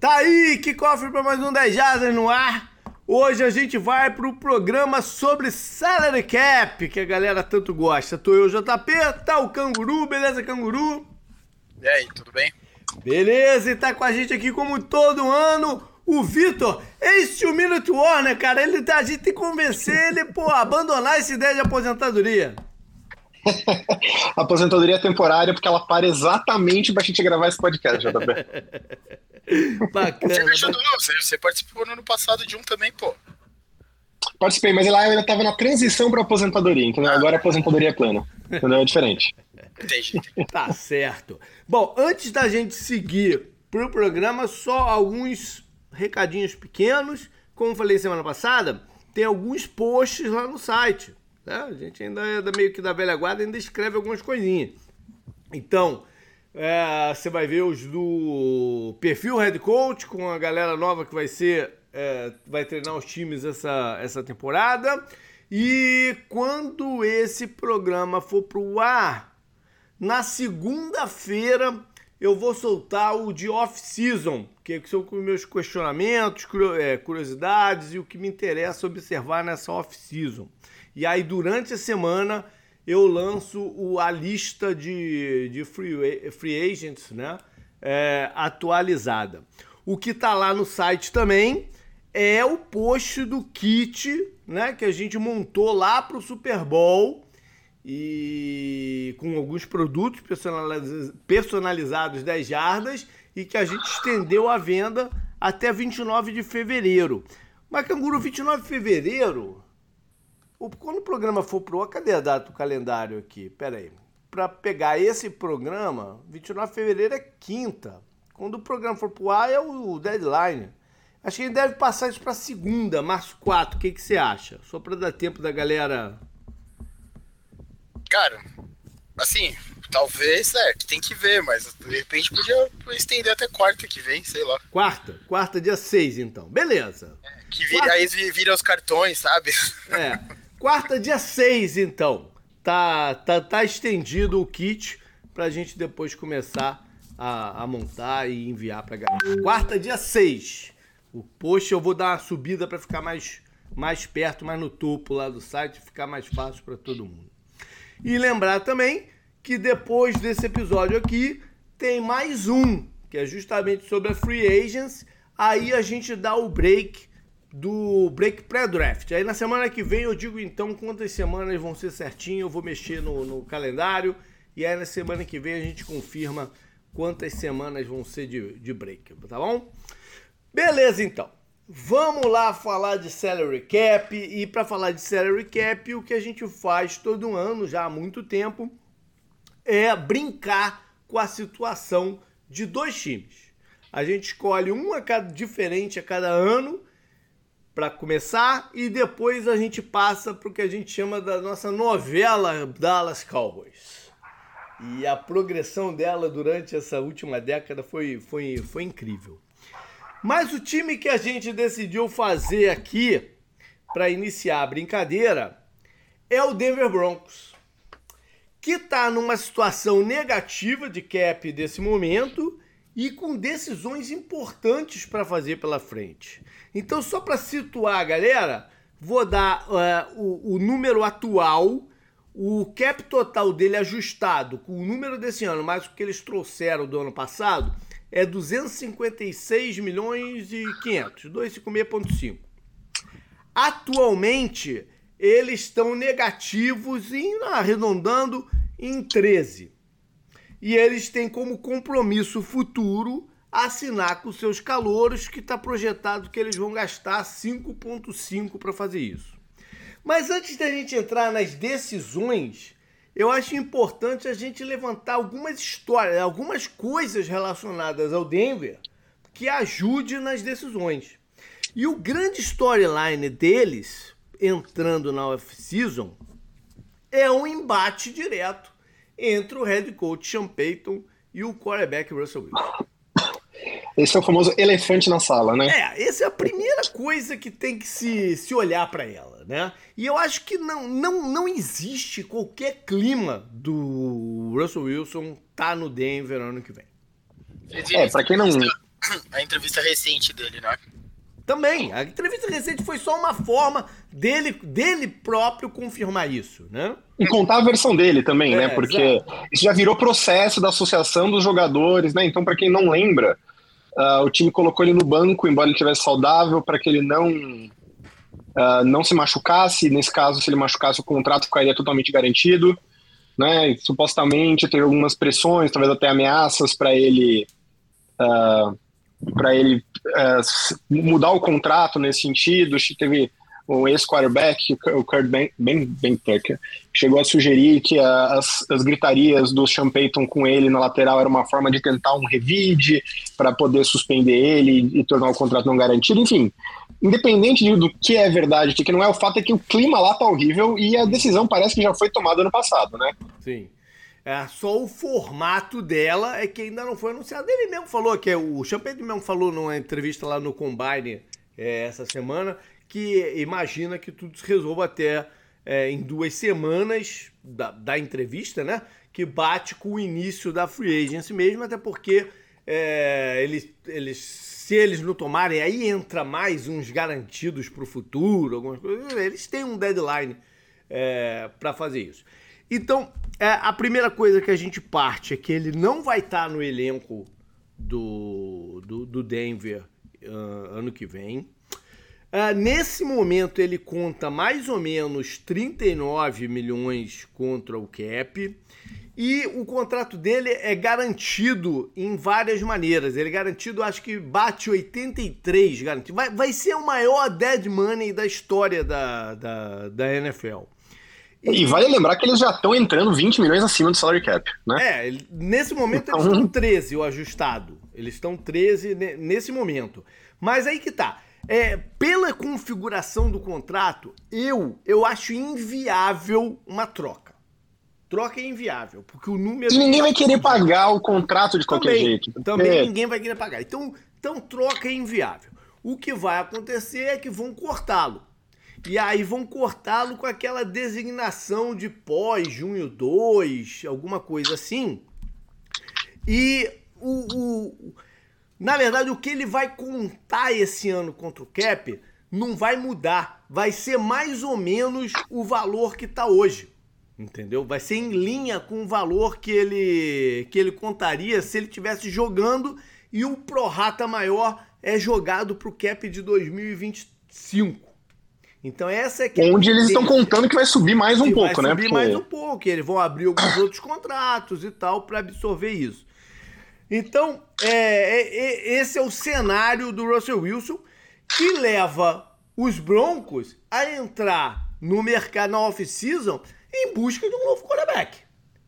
Tá aí, que cofre para mais um 10 Jardas no ar. Hoje a gente vai pro programa sobre salary cap, que a galera tanto gosta. Tô eu, JP, tá o Canguru, beleza, Canguru? E aí, tudo bem? Beleza, e tá com a gente aqui como todo ano o Vitor. Este o Minute Warner, cara, ele tá, a gente tem que convencer ele, pô, a abandonar essa ideia de aposentadoria. aposentadoria temporária, porque ela para exatamente pra gente gravar esse podcast, JP. Bacana. Você, você, você participou no ano passado de um também, pô. Participei, mas lá eu ainda tava na transição para aposentadoria, entendeu? Agora é aposentadoria plena. Entendeu? É diferente. Entendi. Tá certo. Bom, antes da gente seguir pro programa, só alguns recadinhos pequenos. Como falei semana passada, tem alguns posts lá no site. Né? A gente ainda é meio que da velha guarda, ainda escreve algumas coisinhas. Então, é, você vai ver os do perfil Head Coach, com a galera nova que vai ser. É, vai treinar os times essa, essa temporada. E quando esse programa for pro ar, na segunda-feira eu vou soltar o de off-season, que são os meus questionamentos, é, curiosidades e o que me interessa observar nessa off-season. E aí, durante a semana, eu lanço o, a lista de, de free, free agents né, é, atualizada. O que está lá no site também é o post do kit né, que a gente montou lá para o Super Bowl e com alguns produtos personalizados 10 jardas e que a gente estendeu a venda até 29 de fevereiro. Mas Canguru, 29 de fevereiro quando o programa for pro ar, cadê a data do calendário aqui? Pera aí. Para pegar esse programa, 29 de fevereiro é quinta. Quando o programa for pro ar, é o deadline. Acho que ele deve passar isso para segunda, março 4. O que, que você acha? Só para dar tempo da galera. Cara, assim, talvez, é, tem que ver, mas de repente podia estender até quarta que vem, sei lá. Quarta? Quarta, dia 6, então. Beleza. É, que vira, aí vira os cartões, sabe? É. Quarta, dia 6, então. Tá, tá, tá estendido o kit pra gente depois começar a, a montar e enviar pra galera. Quarta, dia 6. O post eu vou dar uma subida para ficar mais, mais perto, mais no topo lá do site, ficar mais fácil para todo mundo. E lembrar também que depois desse episódio aqui tem mais um, que é justamente sobre a Free Agents. Aí a gente dá o break do break pré-draft. Aí na semana que vem eu digo então quantas semanas vão ser certinho, eu vou mexer no, no, calendário e aí na semana que vem a gente confirma quantas semanas vão ser de, de break, tá bom? Beleza então. Vamos lá falar de salary cap e para falar de salary cap o que a gente faz todo ano já há muito tempo é brincar com a situação de dois times. A gente escolhe um a cada, diferente a cada ano para começar e depois a gente passa para o que a gente chama da nossa novela Dallas Cowboys. E a progressão dela durante essa última década foi, foi, foi incrível. Mas o time que a gente decidiu fazer aqui para iniciar a brincadeira é o Denver Broncos, que está numa situação negativa de cap desse momento e com decisões importantes para fazer pela frente. Então, só para situar a galera, vou dar uh, o, o, número atual, o cap total dele ajustado com o número desse ano, mais o que eles trouxeram do ano passado, é 256 milhões e 500, 256,5. Atualmente, eles estão negativos, em, arredondando, em 13 e eles têm como compromisso futuro assinar com seus calouros, que está projetado que eles vão gastar 5,5 para fazer isso. Mas antes da gente entrar nas decisões, eu acho importante a gente levantar algumas histórias, algumas coisas relacionadas ao Denver que ajude nas decisões. E o grande storyline deles, entrando na off-season, é um embate direto entre o head coach Sean Payton e o quarterback Russell Wilson. Esse é o famoso elefante na sala, né? É, essa é a primeira coisa que tem que se, se olhar para ela, né? E eu acho que não, não, não existe qualquer clima do Russell Wilson tá no Denver ano que vem. É, para quem não a entrevista recente dele, né? Também. A entrevista recente foi só uma forma dele, dele próprio confirmar isso, né? E contar a versão dele também, né? É, Porque exato. isso já virou processo da associação dos jogadores, né? Então, para quem não lembra, ah, o time colocou ele no banco, embora ele estivesse saudável, para que ele não ah, não se machucasse. Nesse caso, se ele machucasse, o contrato ficaria totalmente garantido, né? E, supostamente teve algumas pressões, talvez até ameaças para ele para ele ah, s- mudar o contrato nesse sentido. Teve o ex-quarterback, o Kurt Ben, ben, ben Tucker, chegou a sugerir que a- as, as gritarias do Sean Payton com ele na lateral era uma forma de tentar um revide para poder suspender ele e, tornar o contrato não garantido. Enfim, independente de- do que é verdade, o que não é, o fato é que o clima lá tá horrível e a decisão parece que já foi tomada ano passado, né? Sim. É, só o formato dela é que ainda não foi anunciado. Ele mesmo falou que é o Champagne mesmo falou numa entrevista lá no Combine é, essa semana que imagina que tudo se resolva até é, em duas semanas da, da entrevista, né? Que bate com o início da free agency mesmo, até porque é, eles, eles, se eles não tomarem, aí entra mais uns garantidos para o futuro, algumas coisas. Eles têm um deadline é, para fazer isso. Então, é, a primeira coisa que a gente parte é que ele não vai estar no elenco do, do, do Denver ah, ano que vem. Ah, nesse momento, ele conta mais ou menos 39 milhões contra o cap. E o contrato dele é garantido em várias maneiras. Ele é garantido, acho que bate 83 garantido. Vai, vai ser o maior dead money da história da, da, da NFL. E vale lembrar que eles já estão entrando 20 milhões acima do salary cap, né? É, nesse momento eles Então- estão 13, o ajustado. Eles estão 13 ne- nesse momento. Mas aí que tá. É, pela configuração do contrato, eu, eu acho inviável uma troca. Troca é inviável, porque o número. E ninguém vai querer pagar o contrato de qualquer também, jeito. Também ninguém vai querer pagar. Então, então, troca é inviável. O que vai acontecer é que vão cortá-lo. E aí vão cortá-lo com aquela designação de pós-junho 2, alguma coisa assim. E o, o- na verdade, o que ele vai contar esse ano contra o Cap não vai mudar. Vai ser mais ou menos o valor que está hoje. Entendeu? Vai ser em linha com o valor que ele, que ele contaria se ele tivesse jogando e o prorata maior é jogado para o cap de 2025. Então essa é que é Onde eles estão contando que vai subir mais um pouco, vai né? subir Porque- mais um pouco. Eles vão abrir alguns outros contratos e tal para absorver isso. Então, é, é- é- esse é o cenário do Russell Wilson que leva os Broncos a entrar no mercado na off-season em busca de um novo quarterback.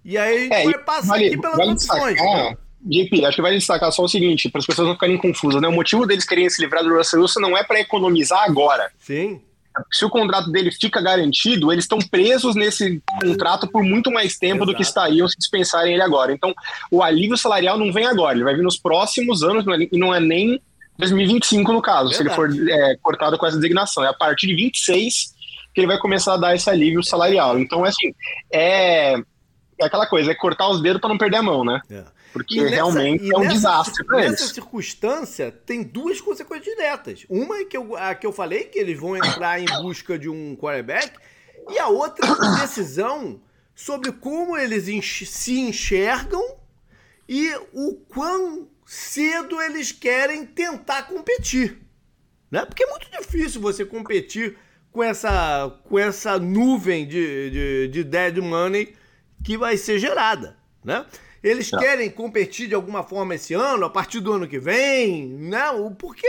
E aí a gente É, vai passar vale, aqui pelas vale opções. destacar, né? JP, acho que vale destacar só o seguinte, para as pessoas não ficarem confusas, né? O motivo deles quererem se livrar do Russell Wilson não é para economizar agora. Sim. Se o contrato dele fica garantido, eles estão presos nesse contrato por muito mais tempo do que Exato. estariam se dispensarem ele agora. Então, o alívio salarial não vem agora, ele vai vir nos próximos anos é- e não é nem 2025 no caso, se ele for é, cortado com essa designação. É a partir de 26 que ele vai começar a dar esse alívio salarial. Então, assim, é, é aquela coisa, é cortar os dedos para não perder a mão, né? É. Porque nessa- realmente é um nessa- desastre para Nessa eles. circunstância, tem duas consequências diretas. Uma é que eu, a que eu falei, que eles vão entrar em busca de um quarterback, e a outra é uma decisão sobre como eles enx- se enxergam e o quão cedo eles querem tentar competir. Né? Porque é muito difícil você competir com essa, com essa nuvem de, de, de dead money que vai ser gerada. Né? Eles Não. querem competir de alguma forma esse ano, a partir do ano que vem, né? O- Porque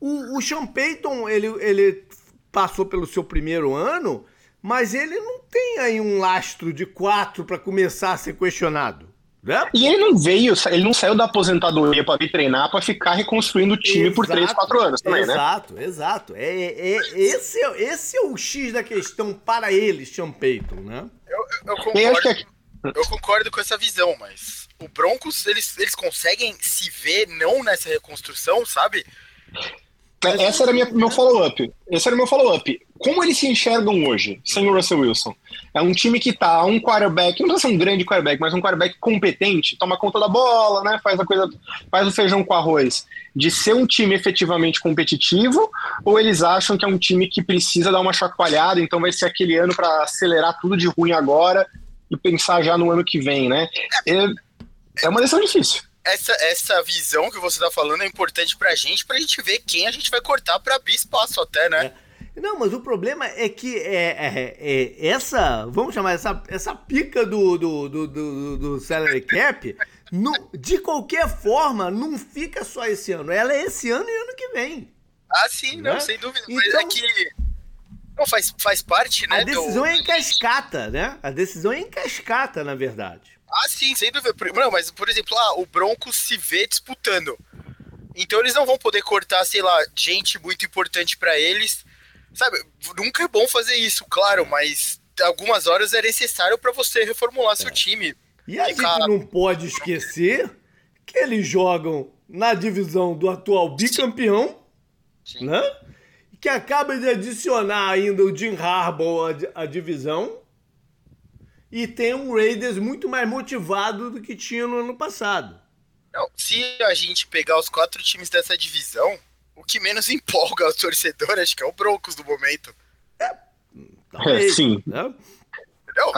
o, o Sean Payton, ele, ele passou pelo seu primeiro ano, mas ele não tem aí um lastro de quatro para começar a ser questionado. Né? E ele não veio, ele não saiu da aposentadoria para vir treinar para ficar reconstruindo o time por 3, Exato, 4 anos também, né? Exato, exato. É, é, é- esse, é, esse é o X da questão para ele, Sean Payton, né? Eu, eu E acho concordo, que aqui- eu concordo com essa visão, mas o Broncos, eles, eles conseguem se ver não nessa reconstrução, sabe? É, esse era minha, meu follow-up. Esse era meu follow-up. Como eles se enxergam hoje, sem o Russell Wilson? É um time que tá um quarterback, não precisa ser um grande quarterback, mas um quarterback competente, toma conta da bola, né? Faz a coisa, faz o feijão com arroz. De ser um time efetivamente competitivo, ou eles acham que é um time que precisa dar uma chacoalhada, então vai ser aquele ano para acelerar tudo de ruim agora e pensar já no ano que vem, né? É, é uma decisão difícil essa, essa visão que você tá falando é importante pra gente, pra gente ver quem a gente vai cortar pra abrir espaço até, né? É. Não, mas o problema é que é, é, é, essa, vamos chamar essa, essa pica do, do, do, do, do salary cap, no, de qualquer forma, não fica só esse ano. Ela é esse ano e ano que vem. Ah, sim, né? não, sem dúvida. Então, mas é que não, faz, faz parte, né? A decisão do... é em cascata, né? A decisão é em cascata, na verdade. Ah, sim, sem dúvida. Não, mas, por exemplo, ah, o Broncos se vê disputando. Então eles não vão poder cortar, sei lá, gente muito importante para eles. Sabe, nunca é bom fazer isso, claro, mas algumas horas é necessário para você reformular é. seu time. E a gente não pode esquecer que eles jogam na divisão do atual bicampeão, Sim. né? Que acaba de adicionar ainda o Jim Harbaugh à divisão e tem um Raiders muito mais motivado do que tinha no ano passado. Não, se a gente pegar os quatro times dessa divisão, o que menos empolga o torcedor acho que é o Broncos do momento. É, talvez, é sim. Né? Não,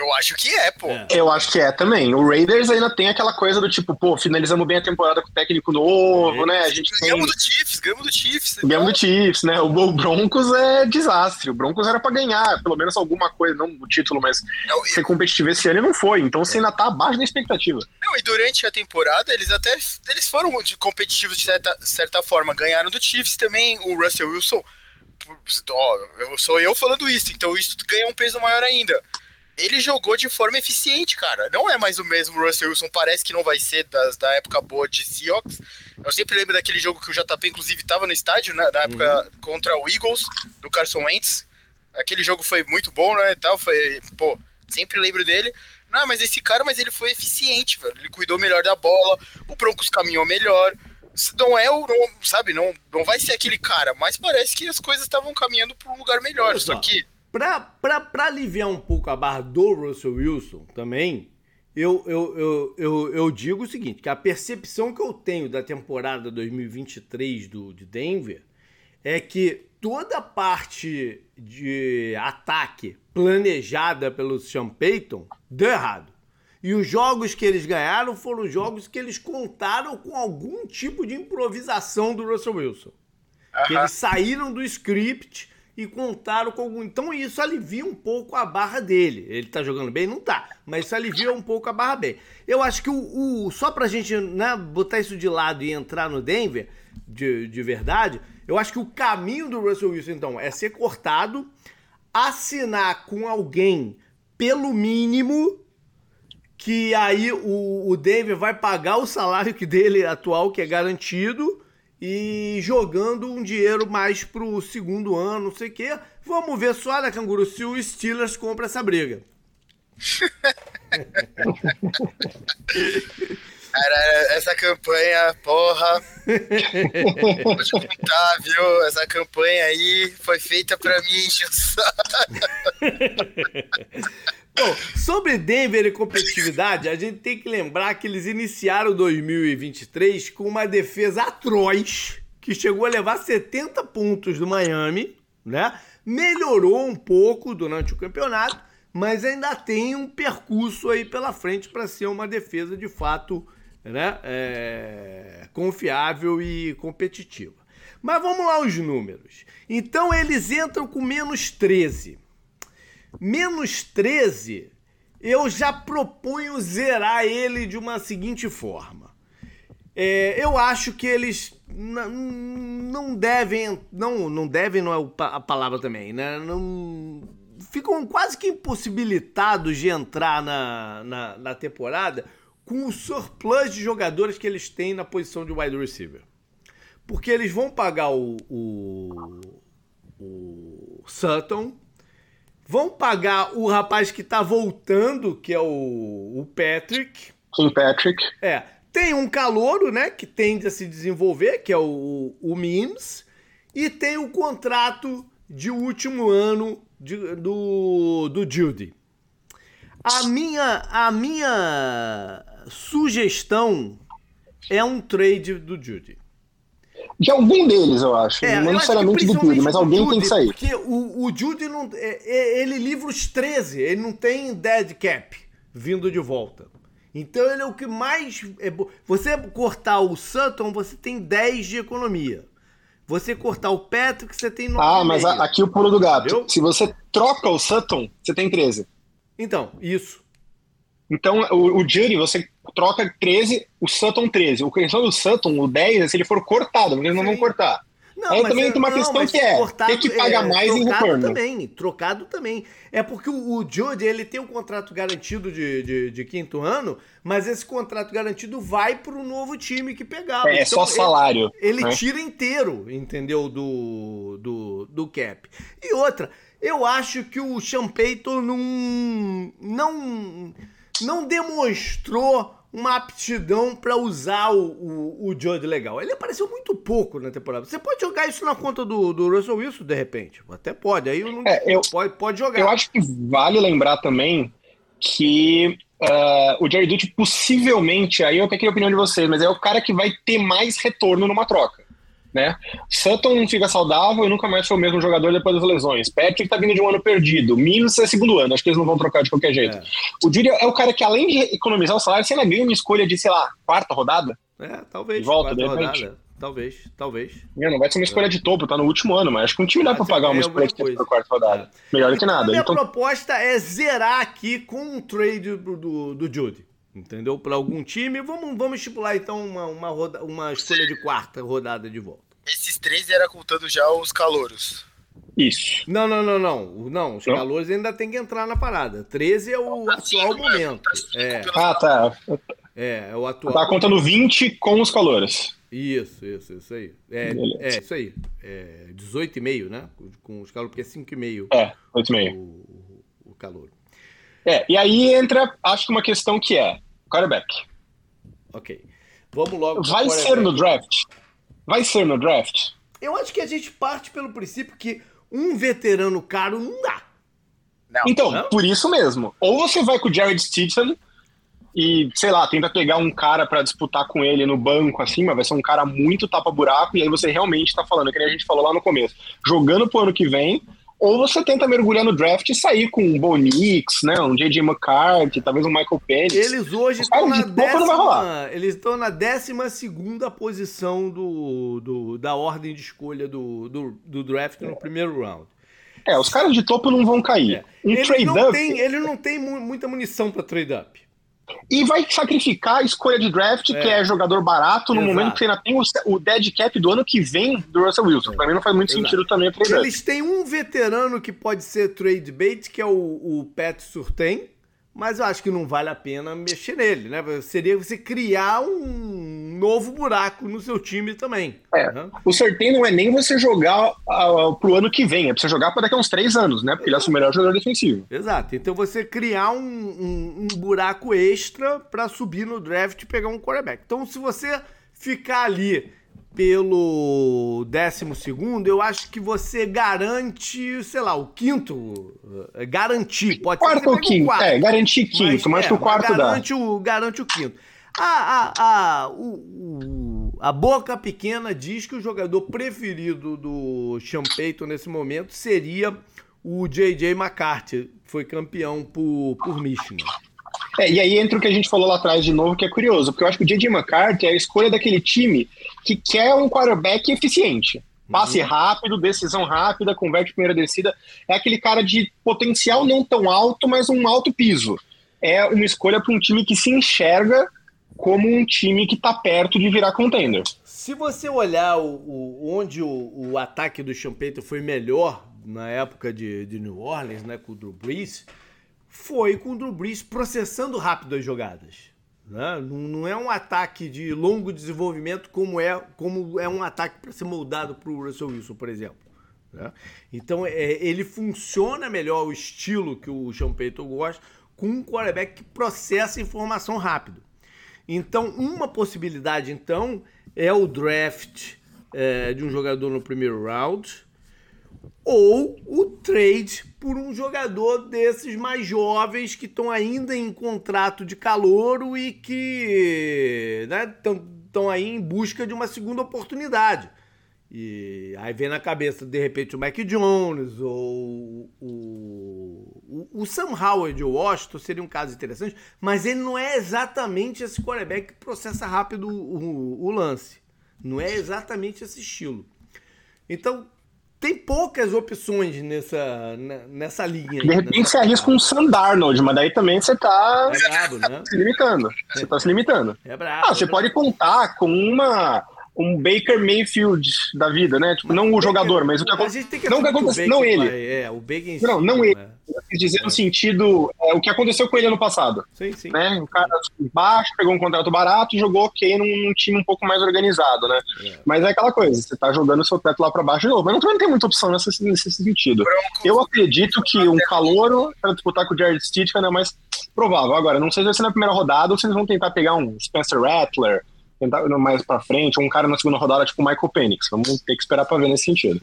eu acho que é, pô. É. Eu acho que é também. O Raiders ainda tem aquela coisa do tipo, pô, finalizamos bem a temporada com técnico novo, é. né? A gente ganhamos tem... do Chiefs, ganhamos do Chiefs. Então. Ganhamos do Chiefs, né? O Broncos é desastre. O Broncos era pra ganhar, pelo menos alguma coisa, não o título, mas não, ser competitivo esse ano e não foi. Então você ainda tá abaixo da expectativa. Não, e durante a temporada eles até eles foram competitivos de certa, certa forma. Ganharam do Chiefs também, o Russell Wilson. Ó, eu, sou eu falando isso, então isso ganha um peso maior ainda ele jogou de forma eficiente, cara. Não é mais o mesmo Russell Wilson, parece que não vai ser das, da época boa de Seahawks. Eu sempre lembro daquele jogo que o JP, inclusive, estava no estádio, né, na época uhum. contra o Eagles, do Carson Wentz. Aquele jogo foi muito bom, né, tal, foi, pô, sempre lembro dele. Não, mas esse cara, mas ele foi eficiente, velho. Ele cuidou melhor da bola, o Broncos caminhou melhor. Não é o, não, sabe, não, não vai ser aquele cara, mas parece que as coisas estavam caminhando para um lugar melhor. Só que Pra, aliviar um pouco a barra do Russell Wilson também, eu, eu, eu, eu, eu digo o seguinte, que a percepção que eu tenho da temporada 2023 do, de Denver é que toda a parte de ataque planejada pelo Sean Payton deu errado. E os jogos que eles ganharam foram jogos que eles contaram com algum tipo de improvisação do Russell Wilson. Uh -huh. Eles saíram do script e contaram com algum. Então isso alivia um pouco a barra dele. Ele tá jogando bem? Não tá. Mas isso alivia um pouco a barra bem. Eu acho que o. o só pra gente né, botar isso de lado e entrar no Denver, de, de verdade, eu acho que o caminho do Russell Wilson, então, é ser cortado, assinar com alguém pelo mínimo. Que aí o, o Denver vai pagar o salário que dele atual, que é garantido, e jogando um dinheiro mais pro segundo ano, não sei o quê. Vamos ver só, né, Canguru, se o Steelers compra essa briga. Cara, essa campanha, porra. Vou te contar, viu? Essa campanha aí foi feita pra mim, Bom, sobre Denver e competitividade, a gente tem que lembrar que eles iniciaram 2023 com uma defesa atroz, que chegou a levar 70 pontos do Miami, né? Melhorou um pouco durante o campeonato, mas ainda tem um percurso aí pela frente para ser uma defesa de fato né? É... confiável e competitiva. Mas vamos lá os números. Então eles entram com menos 13 menos 13, eu já proponho zerar ele de uma seguinte forma. É, eu acho que eles não devem, não, não devem não é a palavra também, né? Não, ficam quase que impossibilitados de entrar na, na, na temporada com o surplus de jogadores que eles têm na posição de wide receiver. Porque eles vão pagar o, o, o Sutton, Vão pagar o rapaz que tá voltando, que é o, o Patrick. King Patrick. É. Tem um calouro, né, que tende a se desenvolver, que é o, o Mims, e tem o contrato de último ano de, do, do Judy. A minha, a minha sugestão é um trade do Judy. De algum deles, eu acho. É, não necessariamente do Judy, mas alguém Judy, tem que sair. Porque o, o Judy não. É, é, ele livra os 13, ele não tem dead cap vindo de volta. Então ele é o que mais. É, você você o Sutton, você tem 10 de economia. Você cortar o Patrick, você tem 9. Ah, mas a, aqui o pulo do gato. Entendeu? Se você troca o Sutton, você tem 13. Então, isso. Então, o, o Jury, você troca 13, o Sutton 13. O questão do Sutton, o 10, é se ele for cortado, porque eles não vão cortar. Não, Aí também é, tem uma não, questão que é cortado, ter que pagar é, mais em retorno. também, trocado também. É porque o, o Jody, ele tem um contrato garantido de, de, de, quinto ano, mas esse contrato garantido vai para o novo time que pegar. É, então, só salário. Ele, ele né? tira inteiro, entendeu, do, do, do cap. E outra, eu acho que o Champeito não, não, não demonstrou uma aptidão para usar o, o, o Jody legal. Ele apareceu muito pouco na temporada. Você pode jogar isso na conta do, do Russell Wilson, de repente. Até pode. Aí não, é, eu, pode, pode jogar. Eu acho que vale lembrar também que uh, o Jerry Duty possivelmente, aí eu quero a opinião de vocês, mas é o cara que vai ter mais retorno numa troca né? Sutton não fica saudável e nunca mais foi o mesmo jogador depois das lesões. Patrick tá vindo de um ano perdido. Mims é segundo ano, acho que eles não vão trocar de qualquer jeito. É. O Judy é o cara que, além de economizar o salário, você ainda ganha uma escolha de, sei lá, quarta rodada? É, talvez. De volta, de repente. Rodada. Talvez, talvez. É, não vai ser uma escolha de topo, tá no último ano, mas acho que um time dá pra pagar uma escolha de topo pra quarta rodada. É. Melhor do que nada. A minha então... proposta é zerar aqui com um trade do, do, do Judy entendeu? Para algum time. Vamos, vamos estipular então uma, uma, roda, uma escolha de quarta rodada de volta. Esses três era contando já os calouros. Isso. Não, não, não, não. Não, os não? calouros ainda tem que entrar na parada. 13 é o ah, atual momento. É. Ah, tá. É, é o atual. Tá contando 20 com os calouros. Isso, isso, isso aí. É, é isso aí. É 18,5, né? Com os calouros, porque é 5,5. É, 8,5. O, o calor. É, e aí entra, acho que uma questão que é quarterback. Ok. Vamos logo. Vai ser no draft? Vai ser no draft? Eu acho que a gente parte pelo princípio que um veterano caro não dá. Não. Então, não? por isso mesmo. Ou você vai com o Jared Stidham e, sei lá, tenta pegar um cara para disputar com ele no banco, assim, mas vai ser um cara muito tapa-buraco, e aí você realmente tá falando, que a gente falou lá no começo, jogando pro ano que vem, ou você tenta mergulhar no draft e sair com um Bo Nix, né? Um J.J. McCarthy, talvez um Michael Penix. Eles hoje estão na, décima, eles estão na décima segunda posição do, do, da ordem de escolha do, do, do draft no primeiro round. É, os caras de topo não vão cair. É. Um trade-up... Ele não tem muita munição para trade-up e vai sacrificar a escolha de draft, é. que é jogador barato, no Exato. momento que você ainda tem o, o, dead cap do ano que vem do Russell Wilson. Pra mim não faz muito Exato. sentido também. Eles têm um veterano que pode ser trade bait, que é o, o Pat Surtain, mas eu acho que não vale a pena mexer nele, né? Seria você criar um novo buraco no seu time também. É. Né? O Surtain não é nem você jogar uh, pro ano que vem, é pra você jogar para daqui a uns três anos, né? Porque ele é o melhor jogador defensivo. Exato. Então você criar um, um, um buraco extra para subir no draft e pegar um quarterback. Então se você ficar ali pelo décimo segundo, eu acho que você garante, sei lá, o quinto. Eh, garantir. Pode quarto ser ou quinto. Quarto, é, garantir quinto, mas, mas é, que o quarto garante dá. O, garante o quinto. A, a, a, o, o, a Boca Pequena diz que o jogador preferido do Sean Payton nesse momento seria o J.J. McCarthy, foi campeão por, por Michigan. É, e aí entra o que a gente falou lá atrás de novo, que é curioso, porque eu acho que o J.J. McCarthy é a escolha daquele time que quer um quarterback eficiente. Passe uhum. rápido, decisão rápida, converte primeira descida. É aquele cara de potencial não tão alto, mas um alto piso. É uma escolha para um time que se enxerga como um time que está perto de virar contender. Se você olhar o, o onde o, o, ataque do Champeito foi melhor na época de, de New Orleans, né, com o Drew Brees, foi com o Drew Brees processando rápido as jogadas. Né? Não, não, é um ataque de longo desenvolvimento como é, como é um ataque para ser moldado para o Russell Wilson, por exemplo. Né? Então é, ele funciona melhor o estilo que o Sean Payton gosta com um quarterback que processa informação rápido. Então, uma possibilidade, então, é o draft é, de um jogador no primeiro round ou o trade por um jogador desses mais jovens que estão ainda em contrato de calouro e que estão né, aí em busca de uma segunda oportunidade. E aí vem na cabeça, de repente, o Mac Jones ou o, o, o Sam Howard de Washington seria um caso interessante, mas ele não é exatamente esse quarterback que processa rápido o, o, o lance. Não é exatamente esse estilo. Então, tem poucas opções nessa, nessa linha. De repente você arrisca um Sandarnold, mas daí também você tá é brabo, né? se limitando. Você tá se limitando. É brabo, ah, você é pode contar com uma um Baker Mayfield da vida, né? Tipo, não o jogador, mas o que acontece. Não o que acontece, não ele. Vai, é, o Baker Não, não ele. Né? dizer no é. sentido é, o que aconteceu com ele ano passado. Sim, sim. Né? Um cara baixo, pegou um contrato barato e jogou ok num, num time um pouco mais organizado, né? É. Mas é aquela coisa, você tá jogando o seu teto lá para baixo de novo. Mas não, tem muita opção nesse, nesse sentido. Eu acredito que um calouro para disputar com o Jared Stitch é mais provável. Agora, não sei se vai ser na primeira rodada ou se eles vão tentar pegar um Spencer Rattler, tentar mais para frente, ou um cara na segunda rodada tipo o Michael Penix. Vamos ter que esperar para ver nesse sentido.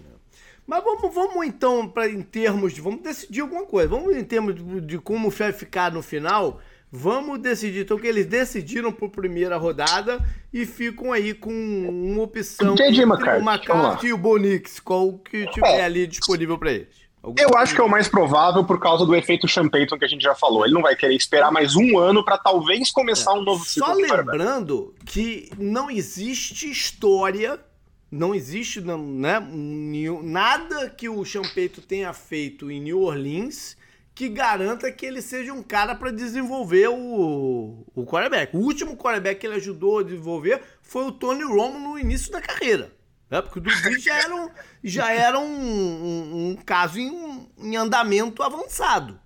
Mas vamos, vamos então, pra, em termos de. Vamos decidir alguma coisa. Vamos em termos de, de como vai ficar no final. Vamos decidir. Então, que eles decidiram por primeira rodada e ficam aí com uma opção Entendi, entre o McCarthy e o Bonix. Qual que tiver é. ali disponível para eles. Algum eu acho que é o mais provável por causa do efeito Champeyton que a gente já falou. Ele não vai querer esperar mais um ano para talvez começar é. um novo ciclo. Só lembrando que não existe história não existe né, nada que o Champeito tenha feito em New Orleans que garanta que ele seja um cara para desenvolver o, o quarterback. O último quarterback que ele ajudou a desenvolver foi o Tony Romo no início da carreira. Né? Porque o Drew já era um, já era um, um, um caso em, em, andamento avançado.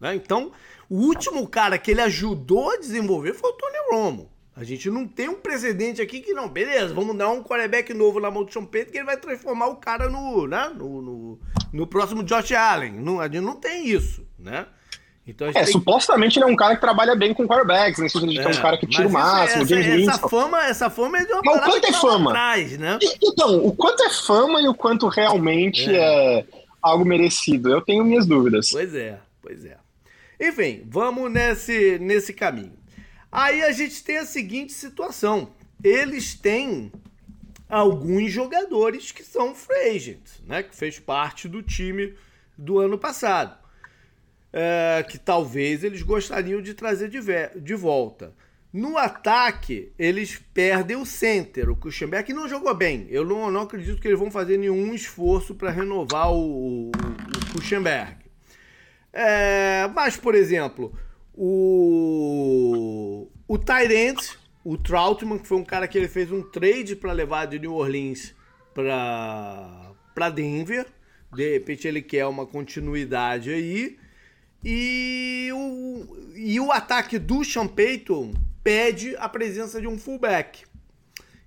Né? Então, o último cara que ele ajudou a desenvolver foi o Tony Romo. A gente não tem um precedente aqui que não, beleza, vamos dar um quarterback novo na mão do Payton que ele vai transformar o cara no, né, no, no, no próximo Josh Allen. Não, a gente não tem isso, né? Então é, supostamente ele é um cara que trabalha bem com quarterbacks, né? De é, um cara que tira o máximo, essa, James essa fama, essa fama é de uma Mas o quanto é fama? Atrás, né? Então, o quanto é fama e o quanto realmente é. é algo merecido? Eu tenho minhas dúvidas. Pois é, pois é. Enfim, vamos nesse, nesse caminho. Aí a gente tem a seguinte situação: eles têm alguns jogadores que são free agents, né? Que fez parte do time do ano passado. É, que talvez eles gostariam de trazer de, de volta. No ataque, eles perdem o center, o Kuchenberg, não jogou bem. Eu não, não acredito que eles vão fazer nenhum esforço para renovar o, o, o Kuchenberg. É, mas, por exemplo, o, o Tyrant, o Troutman, que foi um cara que ele fez um trade para levar de New Orleans para Denver. De repente ele quer uma continuidade aí. E o, e o ataque do Sean Payton pede a presença de um fullback.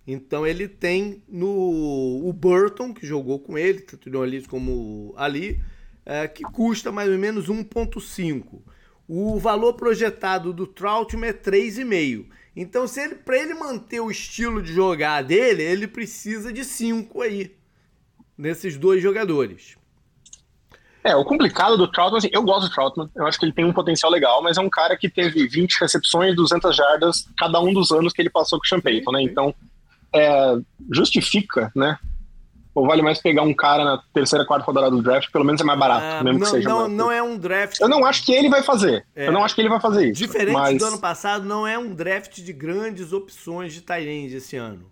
Então ele tem no o Burton, que jogou com ele, tanto no Orleans como ali, é, que custa mais ou menos 1.5. O valor projetado do Troutman é 3,5. Então, se ele para ele manter o estilo de jogar dele, ele precisa de 5 aí nesses dois jogadores. É, o complicado do Troutman, assim, eu gosto do Troutman, eu acho que ele tem um potencial legal, mas é um cara que teve 20 recepções, 200 jardas cada um dos anos que ele passou com o Champagne, né? Então, é, justifica, né, ou vale mais pegar um cara na terceira, quarta rodada do draft? Pelo menos é mais barato, ah, mesmo não, que seja. Não, não é um draft. Eu não acho que ele vai fazer. É. Eu não acho que ele vai fazer isso. Diferente mas... do ano passado, não é um draft de grandes opções de Tyrande esse ano.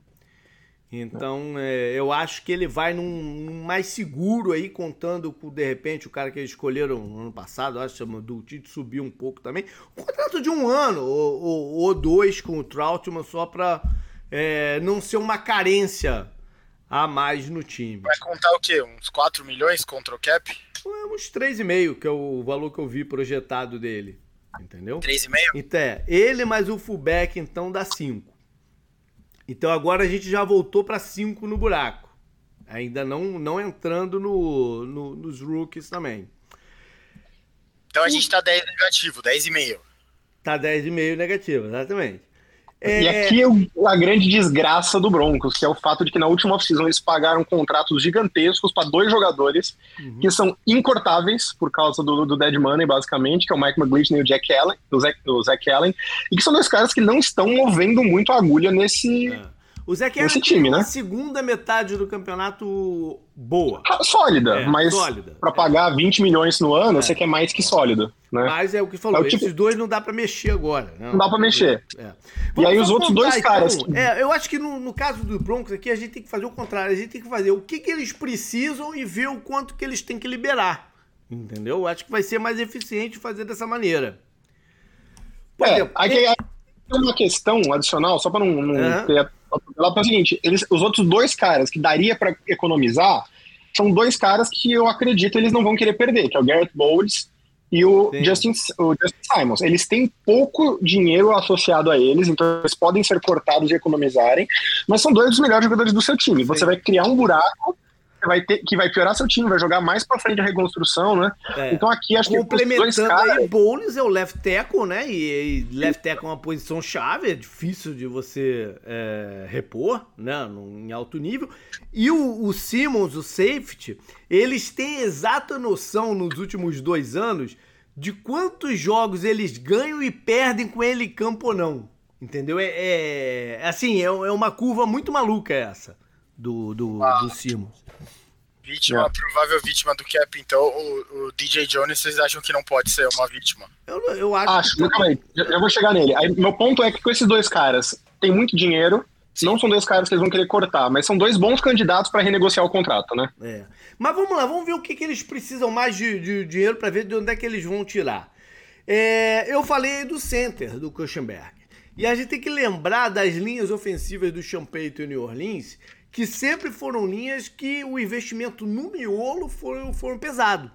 Então, é, eu acho que ele vai num, num, mais seguro aí, contando com, de repente, o cara que eles escolheram no ano passado, acho que do Tite subiu um pouco também. Um contrato de um ano ou, ou, ou dois com o Troutman só para é, não ser uma carência a mais no time. Vai contar o quê? Uns 4 milhões contra o cap? É, uns 3,5, que é o valor que eu vi projetado dele. Entendeu? 3,5? Então, é, ele mais o fullback, então, dá 5. Então agora a gente já voltou para 5 no buraco. Ainda não, não entrando no, no, nos rookies também. Então a gente tá 10 negativo, 10,5. Tá 10,5 negativo, exatamente. É... E aqui é a grande desgraça do Broncos, que é o fato de que na última off-season eles pagaram contratos gigantescos para dois jogadores uhum. que são incortáveis por causa do, do dead money, basicamente, que é o Mike McGlinchey e o Jack Allen, o Zach, o Zach Allen, e que são dois caras que não estão movendo muito a agulha nesse, é. O Zé Esse time, né? segunda metade do campeonato boa. Ah, sólida, é, mas para pagar 20 milhões no ano, é. você quer mais que sólida. Né? Mas é o que falou, é o tipo... esses dois não dá para mexer agora. Não, não dá para mexer. É. e aí os outros dois então, caras... É, eu acho que no, no, caso do Broncos aqui, a gente tem que fazer o contrário. A gente tem que fazer o que, que eles precisam e ver o quanto que eles têm que liberar. Entendeu? Eu acho que vai ser mais eficiente fazer dessa maneira. Por é, exemplo, ele... tem uma questão adicional, só para não, não ter o seguinte, eles, os outros dois caras que daria para economizar são dois caras que eu acredito eles não vão querer perder, que é o Garrett Bowles e o Justin, o Justin Simons. Eles têm pouco dinheiro associado a eles, então eles podem ser cortados e economizarem, mas são dois dos melhores jogadores do seu time. Sim. Você vai criar um buraco vai ter, que vai piorar seu time, vai jogar mais pra frente a reconstrução, né? É. Então aqui acho que Complementando caras... aí, Bowles é o left tackle, né? E, e left tackle é uma posição chave, é difícil de você é, repor, né? Em alto nível. E o, o Simmons, o safety, eles têm exata noção nos últimos dois anos de quantos jogos eles ganham e perdem com ele em campo ou não. Entendeu? É, é assim, é, é uma curva muito maluca essa do, do, ah. do Simmons. Vítima, é. provável vítima do cap, então o, o, DJ Jones, vocês acham que não pode ser uma vítima? Eu, eu acho. Acho, que... calma aí, eu vou chegar nele. Aí, meu ponto é que com esses dois caras, tem muito dinheiro, Sim. não são dois caras que eles vão querer cortar, mas são dois bons candidatos para renegociar o contrato, né? É. Mas vamos lá, vamos ver o que, que eles precisam mais de, de dinheiro para ver de onde é que eles vão tirar. É, eu falei do center do Kuchenberg. E a gente tem que lembrar das linhas ofensivas do Champagne e New Orleans, que sempre foram linhas que o investimento no miolo foram, foram pesado.